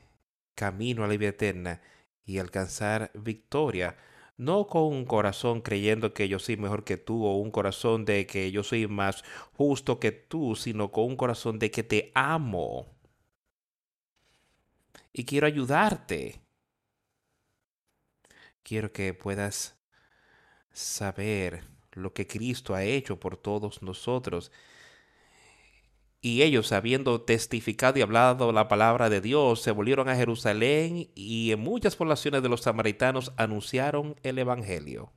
camino a la vida eterna y alcanzar victoria, no con un corazón creyendo que yo soy mejor que tú o un corazón de que yo soy más justo que tú, sino con un corazón de que te amo y quiero ayudarte. Quiero que puedas saber lo que Cristo ha hecho por todos nosotros y ellos, habiendo testificado y hablado la palabra de Dios, se volvieron a Jerusalén y en muchas poblaciones de los samaritanos anunciaron el Evangelio.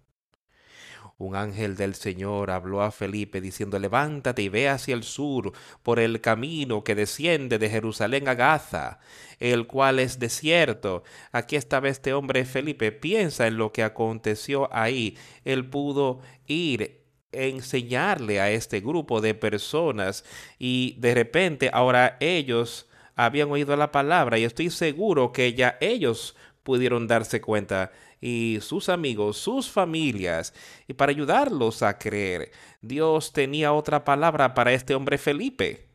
Un ángel del Señor habló a Felipe diciendo, levántate y ve hacia el sur por el camino que desciende de Jerusalén a Gaza, el cual es desierto. Aquí estaba este hombre Felipe, piensa en lo que aconteció ahí. Él pudo ir enseñarle a este grupo de personas y de repente ahora ellos habían oído la palabra y estoy seguro que ya ellos pudieron darse cuenta y sus amigos, sus familias, y para ayudarlos a creer, Dios tenía otra palabra para este hombre Felipe.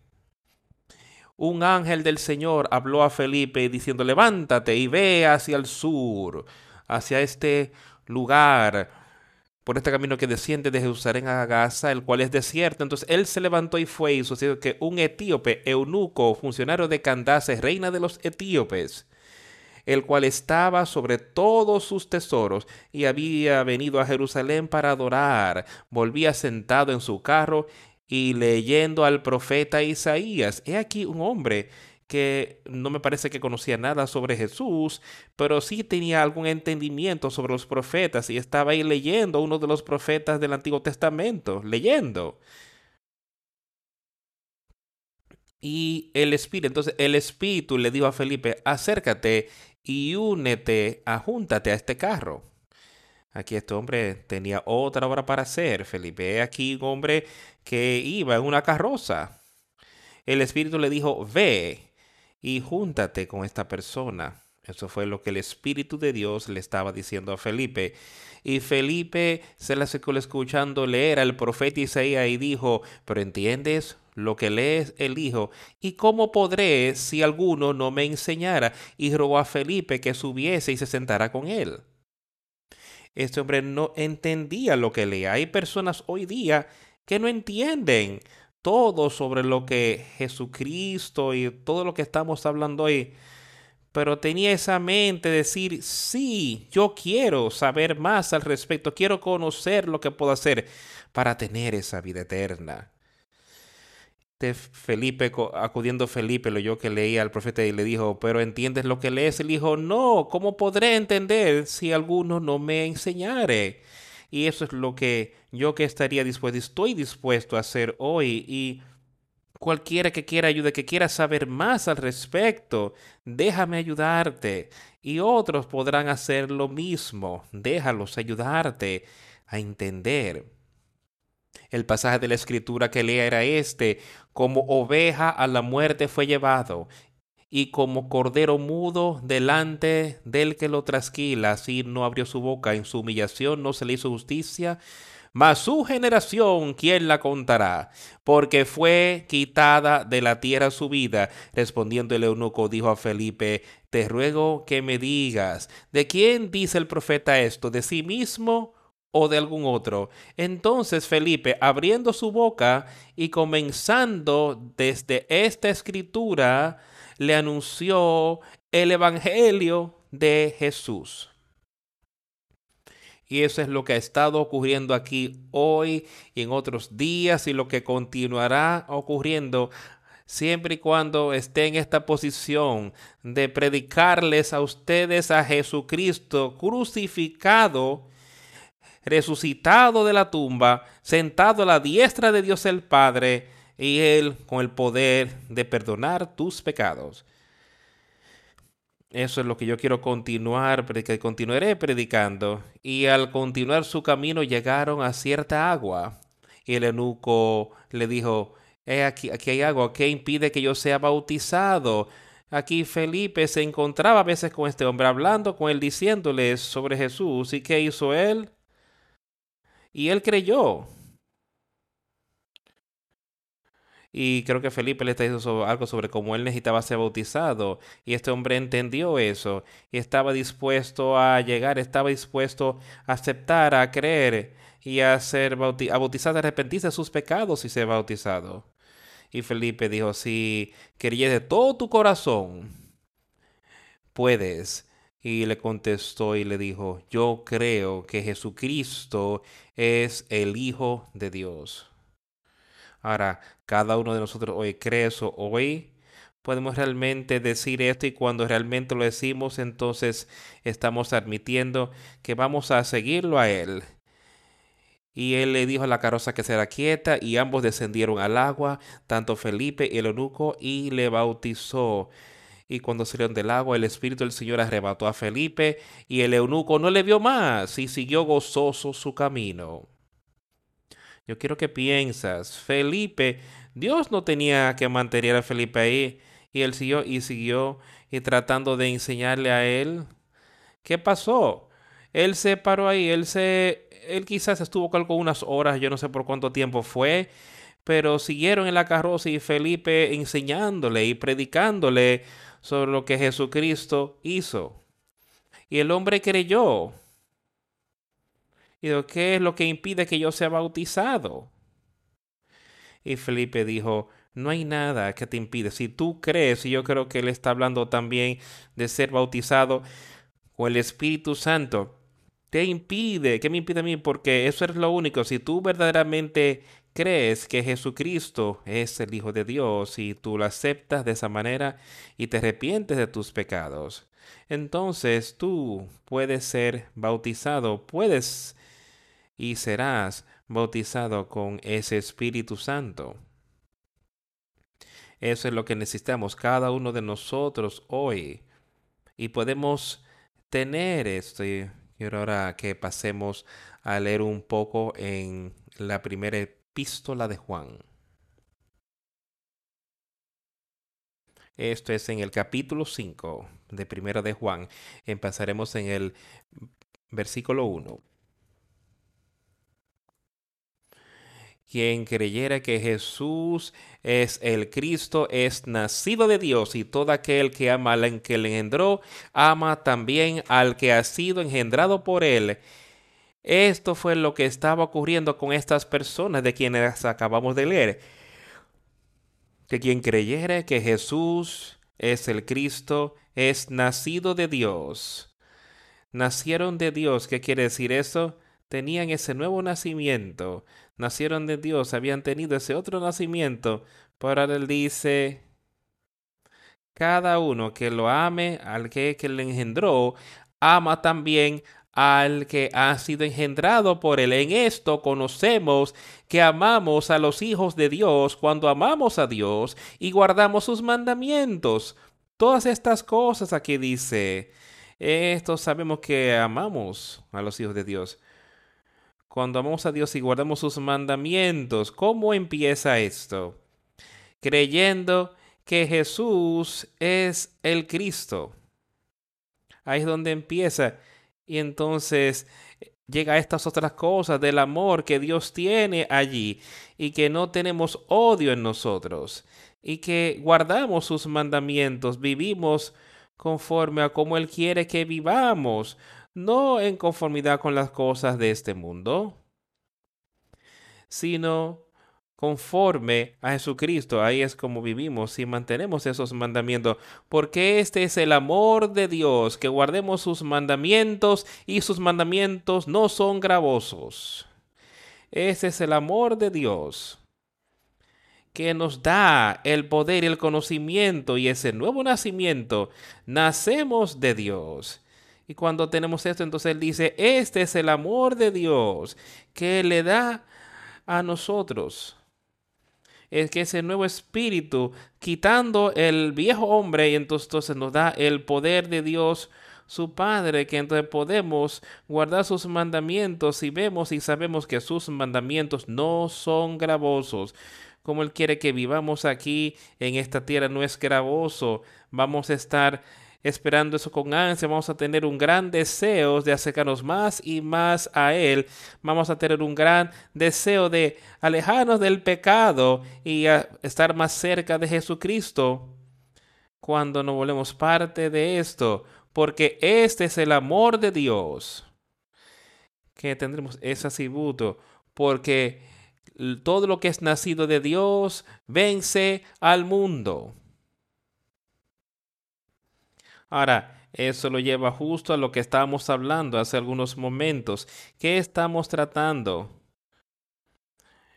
Un ángel del Señor habló a Felipe diciendo, levántate y ve hacia el sur, hacia este lugar por este camino que desciende de Jerusalén a Gaza, el cual es desierto. Entonces él se levantó y fue y sucedió que un etíope, eunuco, funcionario de Candace, reina de los etíopes, el cual estaba sobre todos sus tesoros y había venido a Jerusalén para adorar, volvía sentado en su carro y leyendo al profeta Isaías. He aquí un hombre que no me parece que conocía nada sobre Jesús, pero sí tenía algún entendimiento sobre los profetas y estaba ahí leyendo uno de los profetas del Antiguo Testamento, leyendo. Y el Espíritu, entonces el Espíritu le dijo a Felipe, acércate y únete, ajúntate a este carro. Aquí este hombre tenía otra obra para hacer. Felipe, aquí un hombre que iba en una carroza. El Espíritu le dijo, ve y júntate con esta persona. Eso fue lo que el Espíritu de Dios le estaba diciendo a Felipe. Y Felipe se la secó escuchando leer al profeta Isaías y dijo, pero ¿entiendes lo que lees el Hijo? ¿Y cómo podré si alguno no me enseñara? Y rogó a Felipe que subiese y se sentara con él. Este hombre no entendía lo que leía. Hay personas hoy día que no entienden todo sobre lo que Jesucristo y todo lo que estamos hablando hoy. Pero tenía esa mente de decir, sí, yo quiero saber más al respecto, quiero conocer lo que puedo hacer para tener esa vida eterna. De Felipe, acudiendo Felipe, lo yo que leía al profeta y le dijo, pero ¿entiendes lo que lees? Él dijo, no, ¿cómo podré entender si alguno no me enseñare? Y eso es lo que yo que estaría dispuesto, estoy dispuesto a hacer hoy. Y cualquiera que quiera ayuda, que quiera saber más al respecto, déjame ayudarte. Y otros podrán hacer lo mismo. Déjalos ayudarte a entender. El pasaje de la escritura que lea era este, como oveja a la muerte fue llevado, y como cordero mudo delante del que lo trasquila, así no abrió su boca, en su humillación no se le hizo justicia, mas su generación, ¿quién la contará? Porque fue quitada de la tierra su vida. Respondiendo el eunuco, dijo a Felipe, te ruego que me digas, ¿de quién dice el profeta esto? ¿De sí mismo? o de algún otro. Entonces Felipe, abriendo su boca y comenzando desde esta escritura, le anunció el Evangelio de Jesús. Y eso es lo que ha estado ocurriendo aquí hoy y en otros días y lo que continuará ocurriendo siempre y cuando esté en esta posición de predicarles a ustedes a Jesucristo crucificado, resucitado de la tumba, sentado a la diestra de Dios el Padre, y Él con el poder de perdonar tus pecados. Eso es lo que yo quiero continuar, que continuaré predicando. Y al continuar su camino llegaron a cierta agua. Y el eunuco le dijo, aquí, aquí hay agua, ¿qué impide que yo sea bautizado? Aquí Felipe se encontraba a veces con este hombre hablando con él, diciéndole sobre Jesús. ¿Y qué hizo él? Y él creyó. Y creo que Felipe le está diciendo algo sobre cómo él necesitaba ser bautizado. Y este hombre entendió eso. Y estaba dispuesto a llegar, estaba dispuesto a aceptar, a creer y a ser bautizado, a bautizar, a arrepentirse de sus pecados y ser bautizado. Y Felipe dijo, si querías de todo tu corazón, puedes. Y le contestó y le dijo, yo creo que Jesucristo es el Hijo de Dios. Ahora, cada uno de nosotros hoy cree eso, hoy podemos realmente decir esto y cuando realmente lo decimos, entonces estamos admitiendo que vamos a seguirlo a Él. Y él le dijo a la carroza que se quieta y ambos descendieron al agua, tanto Felipe y el eunuco, y le bautizó. Y cuando salieron del agua, el Espíritu del Señor arrebató a Felipe y el eunuco no le vio más y siguió gozoso su camino. Yo quiero que piensas, Felipe, Dios no tenía que mantener a Felipe ahí y él siguió y siguió y tratando de enseñarle a él. ¿Qué pasó? Él se paró ahí, él se, él quizás estuvo con unas horas, yo no sé por cuánto tiempo fue, pero siguieron en la carroza y Felipe enseñándole y predicándole sobre lo que Jesucristo hizo. Y el hombre creyó. Y ¿qué es lo que impide que yo sea bautizado? Y Felipe dijo, no hay nada que te impide. Si tú crees, y yo creo que él está hablando también de ser bautizado con el Espíritu Santo, te impide, ¿qué me impide a mí? Porque eso es lo único. Si tú verdaderamente crees que Jesucristo es el Hijo de Dios y tú lo aceptas de esa manera y te arrepientes de tus pecados, entonces tú puedes ser bautizado, puedes y serás bautizado con ese Espíritu Santo. Eso es lo que necesitamos cada uno de nosotros hoy. Y podemos tener esto. Quiero ahora que pasemos a leer un poco en la primera epístola de Juan. Esto es en el capítulo 5 de Primera de Juan. Empezaremos en el versículo 1. Quien creyera que Jesús es el Cristo es nacido de Dios y todo aquel que ama al que le engendró, ama también al que ha sido engendrado por él. Esto fue lo que estaba ocurriendo con estas personas de quienes acabamos de leer. Que quien creyera que Jesús es el Cristo es nacido de Dios. Nacieron de Dios. ¿Qué quiere decir eso? Tenían ese nuevo nacimiento nacieron de Dios, habían tenido ese otro nacimiento, pero ahora él dice, cada uno que lo ame al que, que le engendró, ama también al que ha sido engendrado por él. En esto conocemos que amamos a los hijos de Dios cuando amamos a Dios y guardamos sus mandamientos. Todas estas cosas aquí dice, esto sabemos que amamos a los hijos de Dios cuando amamos a Dios y guardamos sus mandamientos. ¿Cómo empieza esto? Creyendo que Jesús es el Cristo. Ahí es donde empieza. Y entonces llega a estas otras cosas del amor que Dios tiene allí y que no tenemos odio en nosotros y que guardamos sus mandamientos, vivimos conforme a como Él quiere que vivamos, no en conformidad con las cosas de este mundo, sino conforme a Jesucristo. Ahí es como vivimos y mantenemos esos mandamientos, porque este es el amor de Dios, que guardemos sus mandamientos y sus mandamientos no son gravosos. Ese es el amor de Dios que nos da el poder y el conocimiento y ese nuevo nacimiento. Nacemos de Dios y cuando tenemos esto, entonces Él dice, este es el amor de Dios que le da a nosotros. es que ese nuevo espíritu, quitando el viejo hombre, y entonces nos da el poder de Dios su Padre, que entonces podemos guardar sus mandamientos y vemos y sabemos que sus mandamientos no son gravosos. Como Él quiere que vivamos aquí en esta tierra no es gravoso. Vamos a estar esperando eso con ansia, vamos a tener un gran deseo de acercarnos más y más a Él, vamos a tener un gran deseo de alejarnos del pecado y estar más cerca de Jesucristo cuando nos volvemos parte de esto, porque este es el amor de Dios que tendremos ese atributo, porque todo lo que es nacido de Dios vence al mundo. Ahora, eso lo lleva justo a lo que estábamos hablando hace algunos momentos. ¿Qué estamos tratando?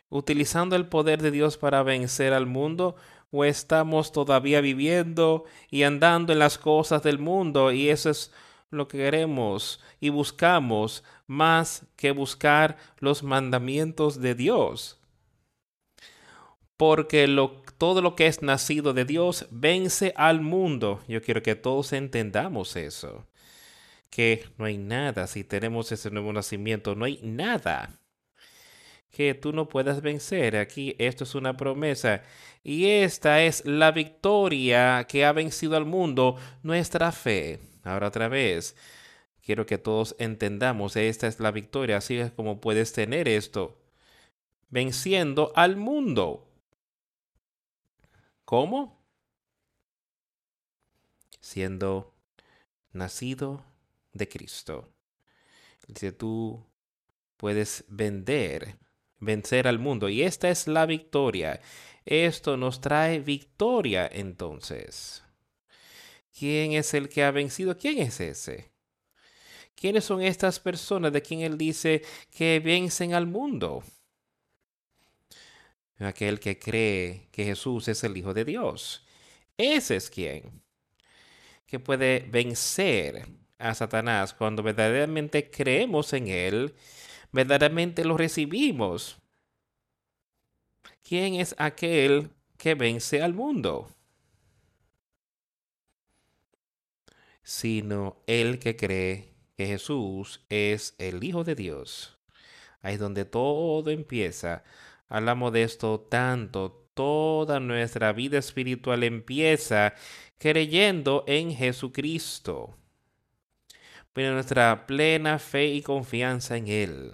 ¿Utilizando el poder de Dios para vencer al mundo? ¿O estamos todavía viviendo y andando en las cosas del mundo? Y eso es lo que queremos y buscamos más que buscar los mandamientos de Dios. Porque todo lo que es nacido de Dios vence al mundo. Yo quiero que todos entendamos eso. Que no hay nada, si tenemos ese nuevo nacimiento, no hay nada que tú no puedas vencer. Aquí esto es una promesa. Y esta es la victoria que ha vencido al mundo, nuestra fe. Ahora otra vez, quiero que todos entendamos, esta es la victoria, así es como puedes tener esto, venciendo al mundo. ¿Cómo? Siendo nacido de Cristo. Dice, tú puedes vender, vencer al mundo. Y esta es la victoria. Esto nos trae victoria entonces. ¿Quién es el que ha vencido? ¿Quién es ese? ¿Quiénes son estas personas de quien él dice que vencen al mundo? Aquel que cree que Jesús es el Hijo de Dios. Ese es quien que puede vencer a Satanás cuando verdaderamente creemos en Él, verdaderamente lo recibimos. ¿Quién es aquel que vence al mundo? Sino el que cree que Jesús es el Hijo de Dios. Ahí es donde todo empieza hablamos de esto tanto, toda nuestra vida espiritual empieza creyendo en Jesucristo. Pero nuestra plena fe y confianza en Él.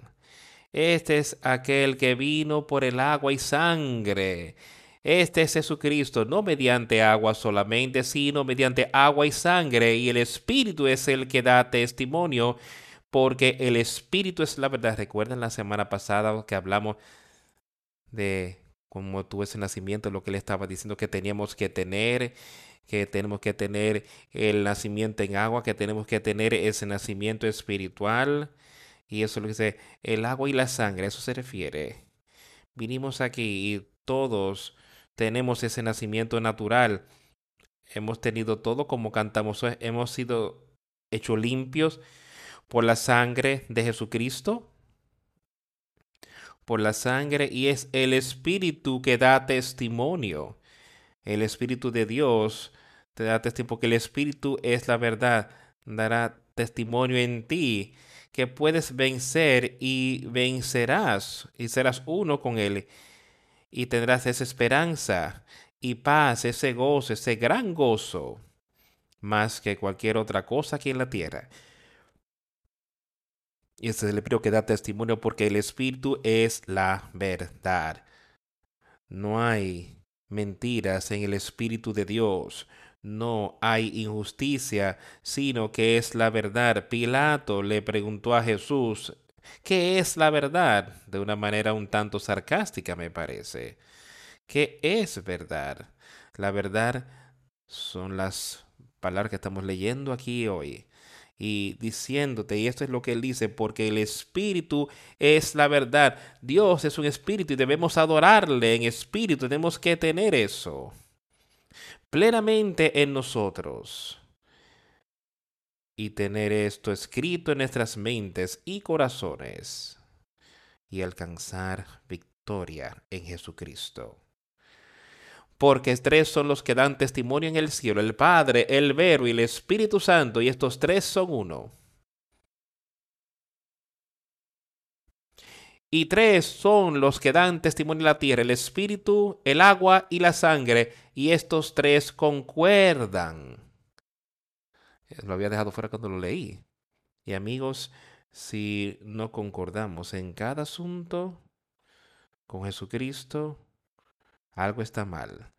Este es aquel que vino por el agua y sangre. Este es Jesucristo, no mediante agua solamente, sino mediante agua y sangre. Y el Espíritu es el que da testimonio, porque el Espíritu es la verdad. Recuerdan la semana pasada que hablamos de cómo tuvo ese nacimiento, lo que le estaba diciendo que teníamos que tener, que tenemos que tener el nacimiento en agua, que tenemos que tener ese nacimiento espiritual. Y eso es lo que dice, el agua y la sangre, eso se refiere. Vinimos aquí y todos tenemos ese nacimiento natural. Hemos tenido todo como cantamos, hemos sido hechos limpios por la sangre de Jesucristo por la sangre y es el Espíritu que da testimonio. El Espíritu de Dios te da testimonio porque el Espíritu es la verdad. Dará testimonio en ti que puedes vencer y vencerás y serás uno con Él y tendrás esa esperanza y paz, ese gozo, ese gran gozo, más que cualquier otra cosa aquí en la tierra. Y este es el libro que da testimonio porque el Espíritu es la verdad. No hay mentiras en el Espíritu de Dios. No hay injusticia, sino que es la verdad. Pilato le preguntó a Jesús, ¿qué es la verdad? De una manera un tanto sarcástica, me parece. ¿Qué es verdad? La verdad son las palabras que estamos leyendo aquí hoy y diciéndote, y esto es lo que él dice, porque el Espíritu es la verdad. Dios es un Espíritu y debemos adorarle en Espíritu, tenemos que tener eso plenamente en nosotros y tener esto escrito en nuestras mentes y corazones y alcanzar victoria en Jesucristo. Porque tres son los que dan testimonio en el cielo, el Padre, el Verbo y el Espíritu Santo, y estos tres son uno. Y tres son los que dan testimonio en la tierra, el Espíritu, el agua y la sangre, y estos tres concuerdan. Lo había dejado fuera cuando lo leí. Y amigos, si no concordamos en cada asunto con Jesucristo, algo está mal.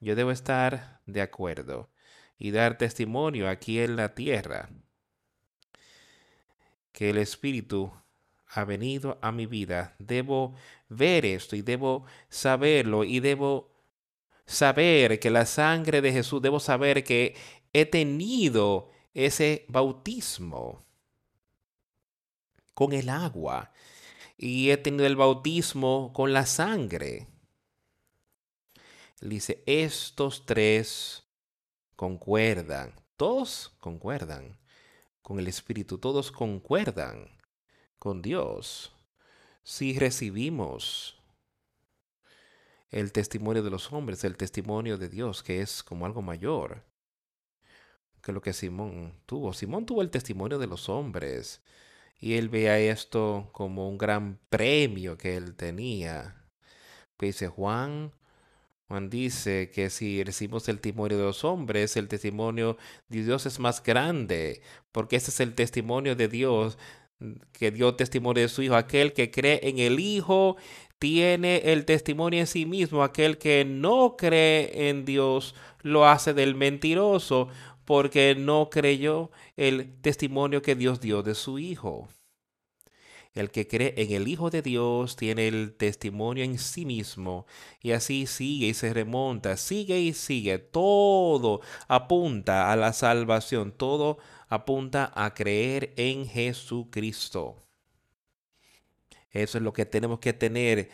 Yo debo estar de acuerdo y dar testimonio aquí en la tierra que el Espíritu ha venido a mi vida. Debo ver esto y debo saberlo y debo saber que la sangre de Jesús, debo saber que he tenido ese bautismo con el agua y he tenido el bautismo con la sangre. dice, estos tres concuerdan, todos concuerdan con el Espíritu, todos concuerdan con Dios. Si recibimos el testimonio de los hombres, el testimonio de Dios, que es como algo mayor que lo que Simón tuvo. Simón tuvo el testimonio de los hombres y él veía esto como un gran premio que él tenía. Pues dice Juan, Juan dice que si recibimos el testimonio de los hombres, el testimonio de Dios es más grande, porque ese es el testimonio de Dios que dio testimonio de su Hijo. Aquel que cree en el Hijo tiene el testimonio en sí mismo. Aquel que no cree en Dios lo hace del mentiroso, porque no creyó el testimonio que Dios dio de su Hijo. El que cree en el Hijo de Dios tiene el testimonio en sí mismo y así sigue y se remonta, sigue y sigue. Todo apunta a la salvación, todo apunta a creer en Jesucristo. Eso es lo que tenemos que tener,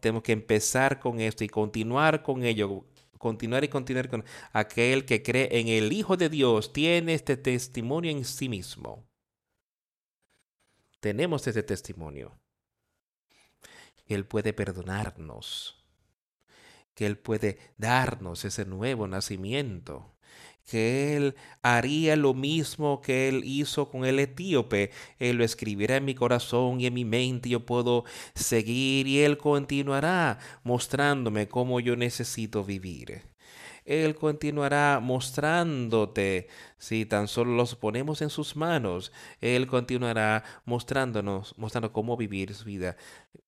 tenemos que empezar con esto y continuar con ello continuar y continuar con aquel que cree en el Hijo de Dios, tiene este testimonio en sí mismo. Tenemos este testimonio. Él puede perdonarnos, que Él puede darnos ese nuevo nacimiento, que Él haría lo mismo que Él hizo con el etíope. Él lo escribirá en mi corazón y en mi mente yo puedo seguir y Él continuará mostrándome cómo yo necesito vivir. Él continuará mostrándote si tan solo los ponemos en sus manos. Él continuará mostrándonos, mostrando cómo vivir su vida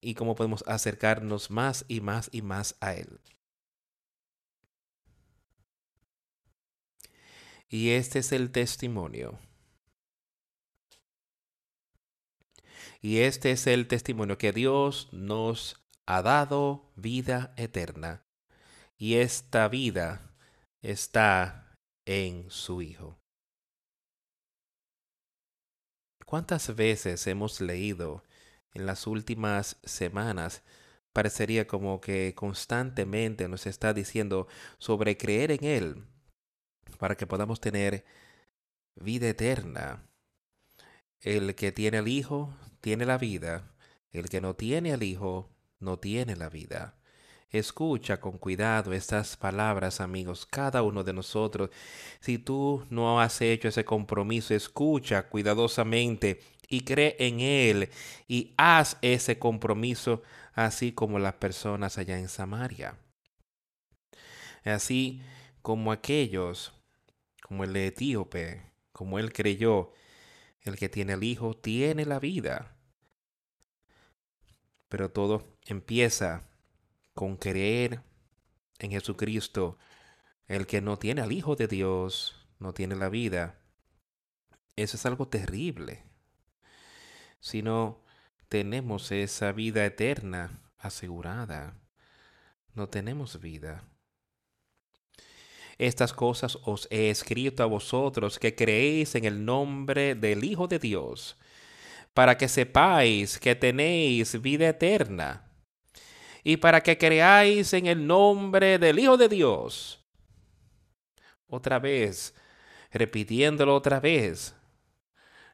y cómo podemos acercarnos más y más y más a Él. Y este es el testimonio. Y este es el testimonio que Dios nos ha dado vida eterna. Y esta vida está en su Hijo. ¿Cuántas veces hemos leído en las últimas semanas? Parecería como que constantemente nos está diciendo sobre creer en Él, para que podamos tener vida eterna. El que tiene al Hijo tiene la vida, el que no tiene al Hijo no tiene la vida. Escucha con cuidado estas palabras, amigos, cada uno de nosotros. Si tú no has hecho ese compromiso, escucha cuidadosamente y cree en Él y haz ese compromiso así como las personas allá en Samaria. Así como aquellos como el etíope, como él creyó, el que tiene el Hijo tiene la vida. Pero todo empieza con creer en Jesucristo. El que no tiene al Hijo de Dios no tiene la vida. Eso es algo terrible. Si no tenemos esa vida eterna asegurada, no tenemos vida. Estas cosas os he escrito a vosotros que creéis en el nombre del Hijo de Dios, para que sepáis que tenéis vida eterna, y para que creáis en el nombre del Hijo de Dios. Otra vez, repitiéndolo otra vez.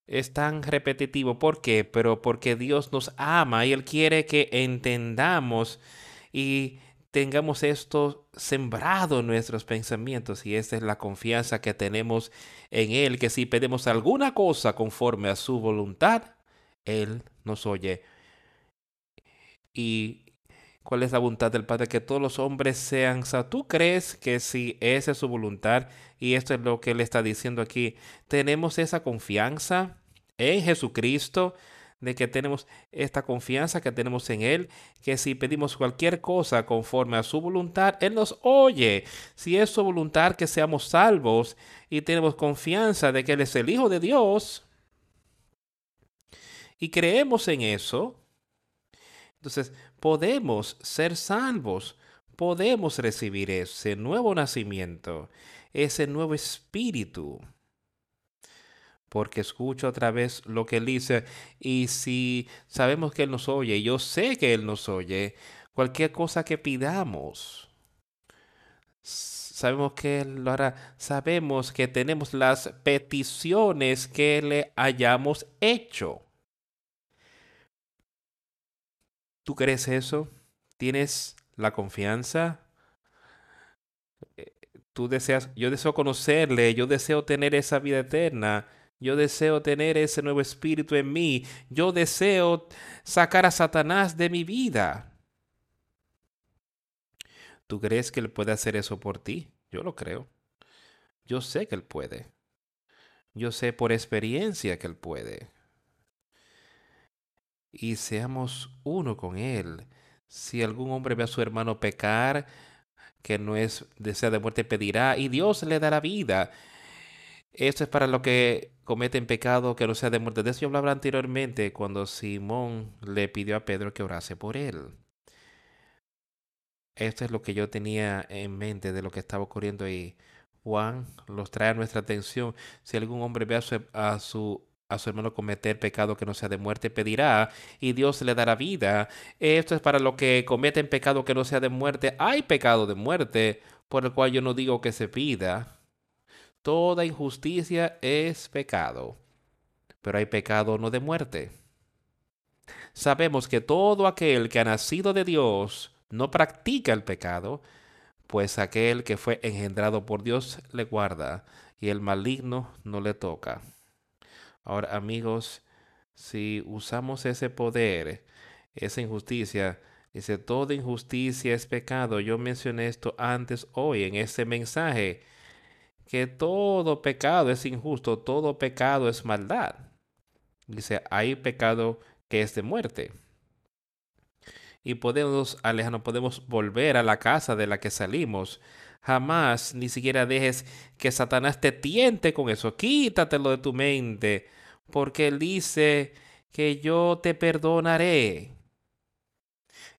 Es tan repetitivo. ¿Por qué? Pero porque Dios nos ama y Él quiere que entendamos y tengamos esto sembrado en nuestros pensamientos y esa es la confianza que tenemos en Él, que si pedimos alguna cosa conforme a su voluntad, Él nos oye. ¿Y cuál es la voluntad del Padre? Que todos los hombres sean, o sea, tú crees que si esa es su voluntad y esto es lo que Él está diciendo aquí, tenemos esa confianza en Jesucristo de que tenemos esta confianza que tenemos en Él, que si pedimos cualquier cosa conforme a su voluntad, Él nos oye. Si es su voluntad que seamos salvos y tenemos confianza de que Él es el Hijo de Dios y creemos en eso, entonces podemos ser salvos, podemos recibir ese nuevo nacimiento, ese nuevo espíritu porque escucho otra vez lo que él dice. Y si sabemos que él nos oye, yo sé que él nos oye, cualquier cosa que pidamos, sabemos que él lo hará. Sabemos que tenemos las peticiones que le hayamos hecho. ¿Tú crees eso? ¿Tienes la confianza? Eh, tú deseas, yo deseo conocerle, yo deseo tener esa vida eterna. Yo deseo tener ese nuevo espíritu en mí. Yo deseo sacar a Satanás de mi vida. ¿Tú crees que Él puede hacer eso por ti? Yo lo creo. Yo sé que Él puede. Yo sé por experiencia que Él puede. Y seamos uno con Él. Si algún hombre ve a su hermano pecar, que no es desea de muerte, pedirá y Dios le dará vida. Esto es para los que cometen pecado que no sea de muerte. De eso yo hablaba anteriormente cuando Simón le pidió a Pedro que orase por él. Esto es lo que yo tenía en mente de lo que estaba ocurriendo ahí. Juan los trae a nuestra atención. Si algún hombre ve a su, a su, a su hermano cometer pecado que no sea de muerte, pedirá y Dios le dará vida. Esto es para los que cometen pecado que no sea de muerte. Hay pecado de muerte por el cual yo no digo que se pida Toda injusticia es pecado, pero hay pecado no de muerte. Sabemos que todo aquel que ha nacido de Dios no practica el pecado, pues aquel que fue engendrado por Dios le guarda y el maligno no le toca. Ahora, amigos, si usamos ese poder, esa injusticia, dice, toda injusticia es pecado. Yo mencioné esto antes hoy en ese mensaje que todo pecado es injusto, todo pecado es maldad. Dice, hay pecado que es de muerte. Y podemos alejarnos, podemos volver a la casa de la que salimos. Jamás ni siquiera dejes que Satanás te tiente con eso. Quítatelo de tu mente, porque él dice que yo te perdonaré.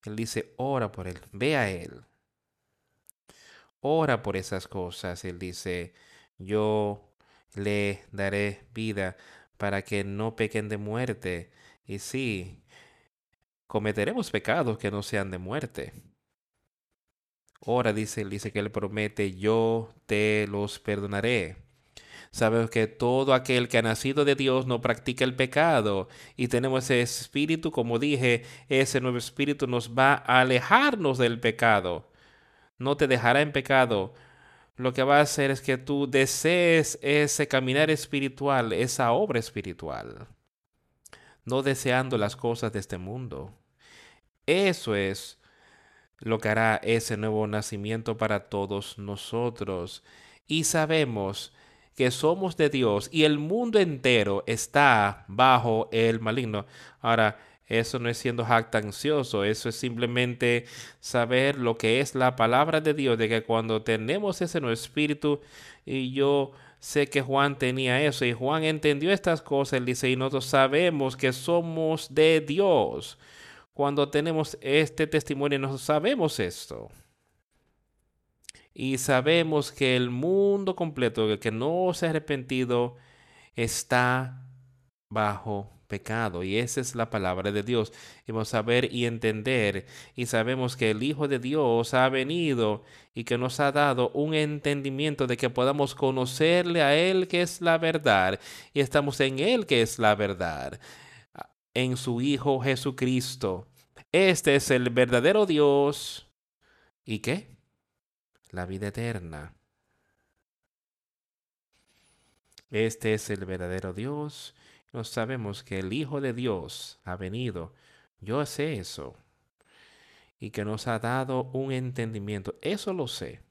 Él dice, ora por él, ve a él ora por esas cosas. Él dice, yo le daré vida para que no pequen de muerte. Y sí, cometeremos pecados que no sean de muerte. Ora, dice, dice que él promete, yo te los perdonaré. Sabemos que todo aquel que ha nacido de Dios no practica el pecado y tenemos ese espíritu, como dije, ese nuevo espíritu nos va a alejarnos del pecado no te dejará en pecado. Lo que va a hacer es que tú desees ese caminar espiritual, esa obra espiritual, no deseando las cosas de este mundo. Eso es lo que hará ese nuevo nacimiento para todos nosotros. Y sabemos que somos de Dios y el mundo entero está bajo el maligno. Ahora, eso no es siendo jactancioso, eso es simplemente saber lo que es la palabra de Dios, de que cuando tenemos ese nuevo espíritu, y yo sé que Juan tenía eso, y Juan entendió estas cosas, él dice, y nosotros sabemos que somos de Dios. Cuando tenemos este testimonio, nosotros sabemos esto. Y sabemos que el mundo completo, el que no se ha arrepentido, está bajo pecado. Y esa es la palabra de Dios. Y vamos a ver y entender. Y sabemos que el Hijo de Dios ha venido y que nos ha dado un entendimiento de que podamos conocerle a Él que es la verdad. Y estamos en Él que es la verdad. En su Hijo Jesucristo. Este es el verdadero Dios ¿Y qué? La vida eterna. Este es el verdadero Dios. No sabemos que el Hijo de Dios ha venido. Yo sé eso. Y que nos ha dado un entendimiento. Eso lo sé.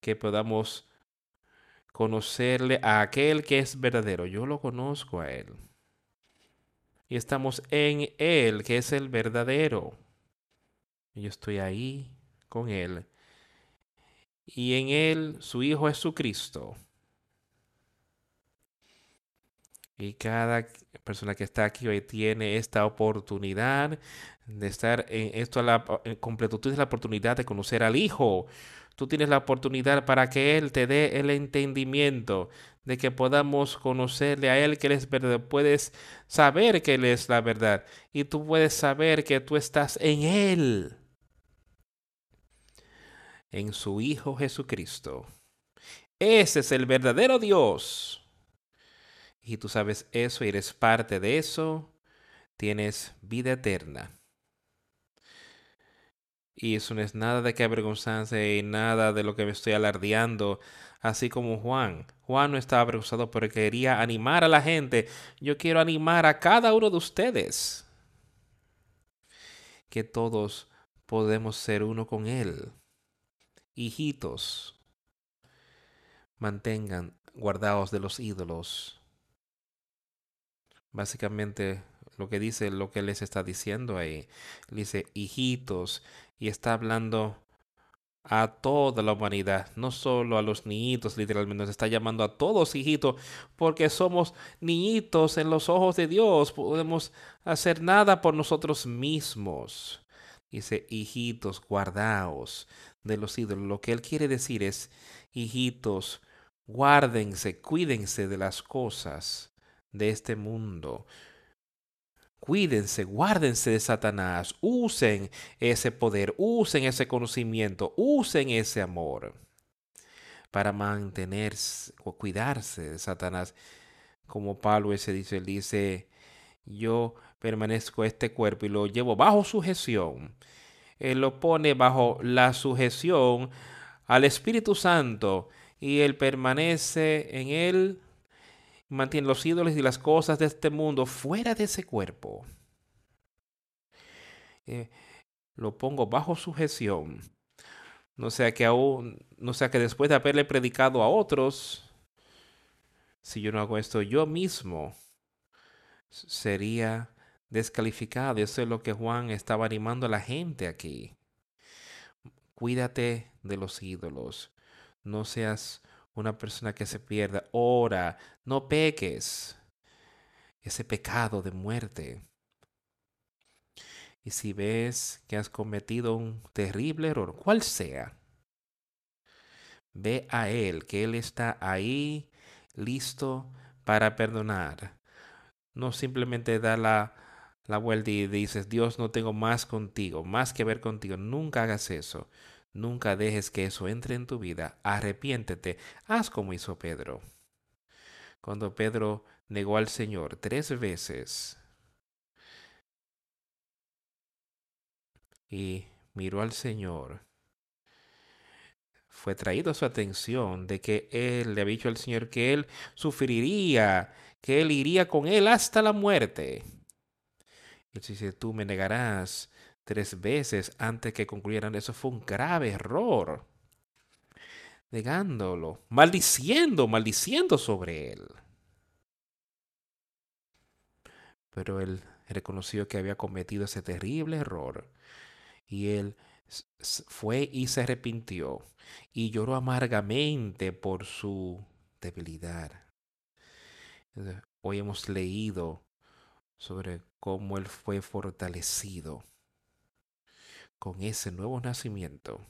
Que podamos conocerle a aquel que es verdadero. Yo lo conozco a Él. Y estamos en Él, que es el verdadero. Yo estoy ahí con Él. Y en Él, su Hijo Jesucristo. Y cada persona que está aquí hoy tiene esta oportunidad de estar en esto, la completud, tienes la oportunidad de conocer al Hijo. Tú tienes la oportunidad para que Él te dé el entendimiento de que podamos conocerle a Él que Él es verdad. Puedes saber que Él es la verdad y tú puedes saber que tú estás en Él, en su Hijo Jesucristo. Ese es el verdadero Dios y tú sabes eso y eres parte de eso, tienes vida eterna. Y eso no es nada de que avergonzarse y nada de lo que me estoy alardeando, así como Juan. Juan no estaba avergonzado porque quería animar a la gente. Yo quiero animar a cada uno de ustedes. Que todos podemos ser uno con Él. Hijitos, mantengan guardados de los ídolos Básicamente lo que dice, lo que les está diciendo ahí. Dice, hijitos, y está hablando a toda la humanidad, no solo a los niñitos, literalmente nos está llamando a todos hijitos, porque somos niñitos en los ojos de Dios, podemos hacer nada por nosotros mismos. Dice, hijitos, guardaos de los ídolos. Lo que él quiere decir es, hijitos, guárdense, cuídense de las cosas de este mundo. Cuídense, guárdense de Satanás, usen ese poder, usen ese conocimiento, usen ese amor para mantenerse o cuidarse de Satanás. Como Pablo ese dice, él dice, yo permanezco este cuerpo y lo llevo bajo sujeción. Él lo pone bajo la sujeción al Espíritu Santo y él permanece en él mantiene los ídolos y las cosas de este mundo fuera de ese cuerpo. Eh, lo pongo bajo sujeción. No sea que aún, no sea que después de haberle predicado a otros, si yo no hago esto yo mismo, sería descalificado. Eso es lo que Juan estaba animando a la gente aquí. Cuídate de los ídolos. No seas una persona que se pierda, ora, no peques. Ese pecado de muerte. Y si ves que has cometido un terrible error, cual sea, ve a Él, que Él está ahí listo para perdonar. No simplemente da la, la vuelta y dices, Dios, no tengo más contigo, más que ver contigo. Nunca hagas eso. Nunca dejes que eso entre en tu vida. Arrepiéntete. Haz como hizo Pedro. Cuando Pedro negó al Señor tres veces y miró al Señor, fue traído a su atención de que él le había dicho al Señor que él sufriría, que él iría con él hasta la muerte. Y dice, tú me negarás tres veces antes que concluyeran. Eso fue un grave error. Negándolo, maldiciendo, maldiciendo sobre él. Pero él reconoció que había cometido ese terrible error. Y él fue y se arrepintió y lloró amargamente por su debilidad. Hoy hemos leído sobre cómo él fue fortalecido con ese nuevo nacimiento.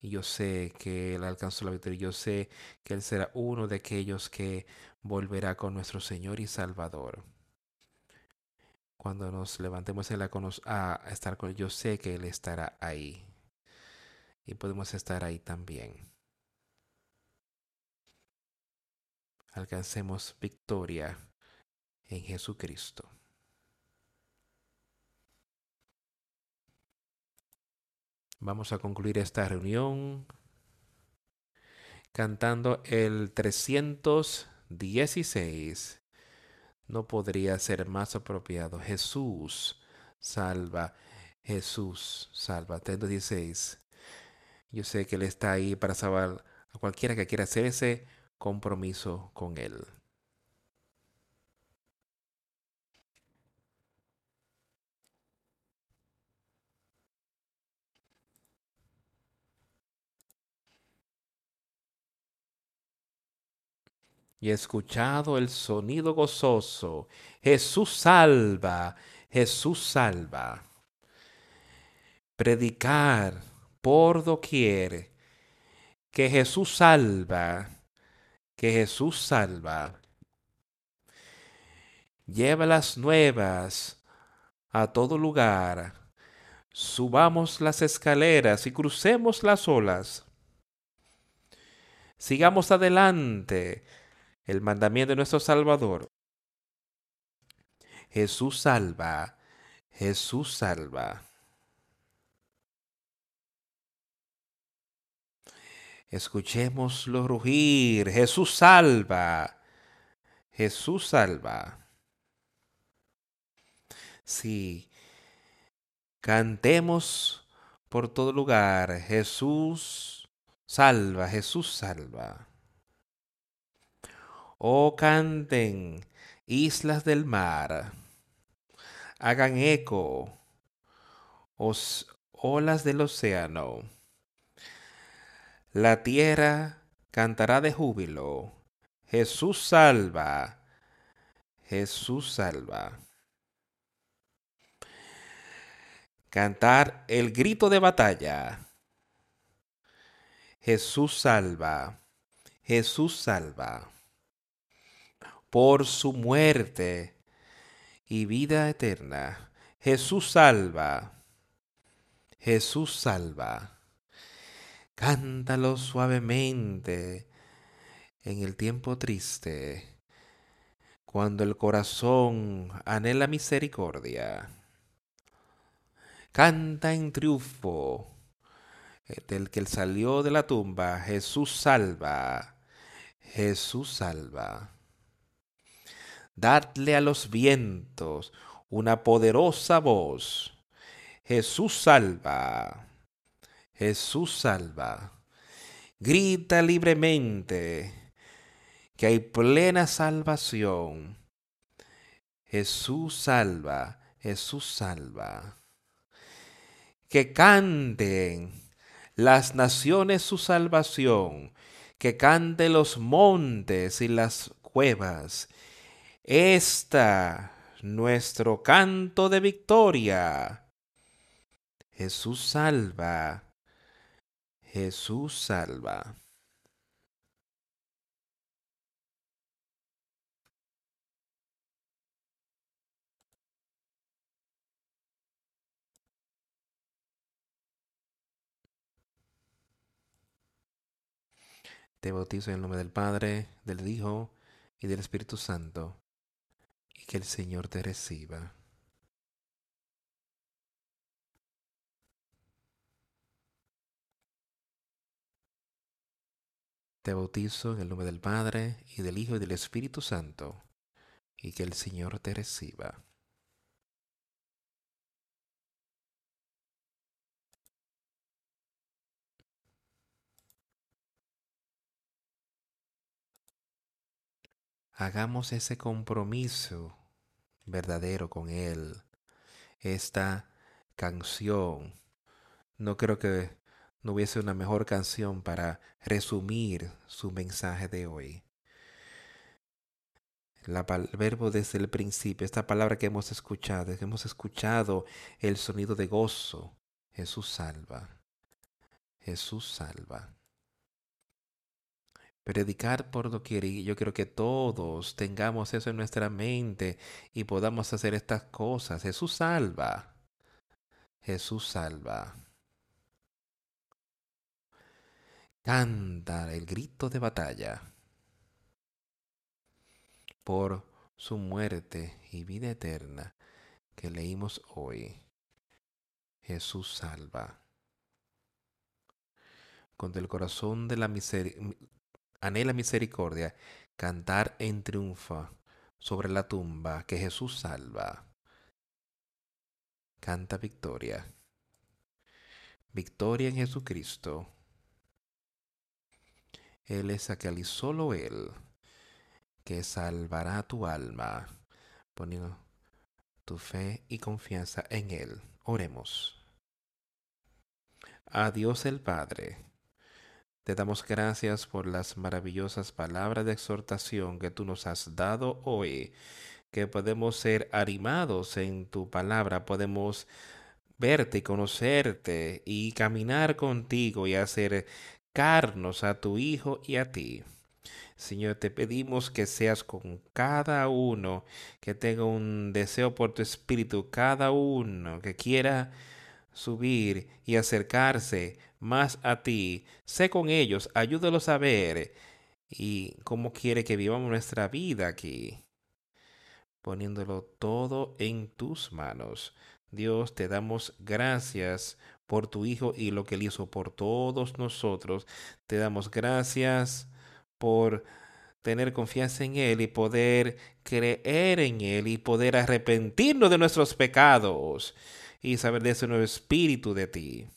Y yo sé que Él alcanzó la victoria. Yo sé que Él será uno de aquellos que volverá con nuestro Señor y Salvador. Cuando nos levantemos a, a estar con Él, yo sé que Él estará ahí. Y podemos estar ahí también. Alcancemos victoria en Jesucristo. Vamos a concluir esta reunión cantando el 316. No podría ser más apropiado. Jesús salva. Jesús salva. 316. Yo sé que Él está ahí para salvar a cualquiera que quiera hacer ese compromiso con Él. Y escuchado el sonido gozoso, Jesús salva, Jesús salva. Predicar por doquier que Jesús salva, que Jesús salva. Lleva las nuevas a todo lugar. Subamos las escaleras y crucemos las olas. Sigamos adelante el mandamiento de nuestro Salvador. Jesús salva, Jesús salva. Escuchémoslo rugir, Jesús salva, Jesús salva. Sí, cantemos por todo lugar, Jesús salva, Jesús salva. Oh, canten, islas del mar, hagan eco, os, olas del océano. La tierra cantará de júbilo. Jesús salva, Jesús salva. Cantar el grito de batalla. Jesús salva, Jesús salva por su muerte y vida eterna. Jesús salva, Jesús salva. Cántalo suavemente en el tiempo triste, cuando el corazón anhela misericordia. Canta en triunfo del que salió de la tumba, Jesús salva, Jesús salva. Dadle a los vientos una poderosa voz. Jesús salva. Jesús salva. Grita libremente que hay plena salvación. Jesús salva. Jesús salva. Que canten las naciones su salvación, que canten los montes y las cuevas, esta, nuestro canto de victoria. Jesús salva. Jesús salva. Te bautizo en el nombre del Padre, del Hijo y del Espíritu Santo que el Señor te reciba. Te bautizo en el nombre del Padre y del Hijo y del Espíritu Santo, y que el Señor te reciba. Hagamos ese compromiso verdadero con Él. Esta canción, no creo que no hubiese una mejor canción para resumir su mensaje de hoy. La, el verbo desde el principio, esta palabra que hemos escuchado, que hemos escuchado el sonido de gozo. Jesús salva. Jesús salva predicar por doquier. Y yo quiero que todos tengamos eso en nuestra mente y podamos hacer estas cosas. Jesús salva. Jesús salva. Canta el grito de batalla por su muerte y vida eterna que leímos hoy. Jesús salva. cuando el corazón de la misericordia anhela misericordia, cantar en triunfo sobre la tumba que Jesús salva. Canta victoria. Victoria en Jesucristo. Él es aquel y solo Él que salvará tu alma, poniendo tu fe y confianza en Él. Oremos. A Dios el Padre. Te damos gracias por las maravillosas palabras de exhortación que tú nos has dado hoy, que podemos ser animados en tu palabra, podemos verte y conocerte y caminar contigo y acercarnos a tu Hijo y a ti. Señor, te pedimos que seas con cada uno, que tenga un deseo por tu espíritu, cada uno que quiera subir y acercarse más a ti. Sé con ellos, ayúdalos a ver y cómo quiere que vivamos nuestra vida aquí, poniéndolo todo en tus manos. Dios, te damos gracias por tu Hijo y lo que Él hizo por todos nosotros. Te damos gracias por tener confianza en Él y poder creer en Él y poder arrepentirnos de nuestros pecados y saber de ese nuevo espíritu de ti.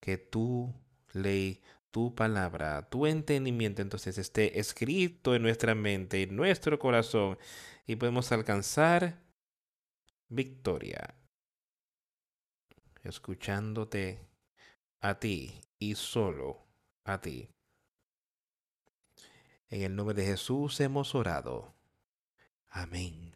Que tu ley, tu palabra, tu entendimiento entonces esté escrito en nuestra mente, en nuestro corazón y podemos alcanzar victoria. Escuchándote a ti y solo a ti. En el nombre de Jesús hemos orado. Amén.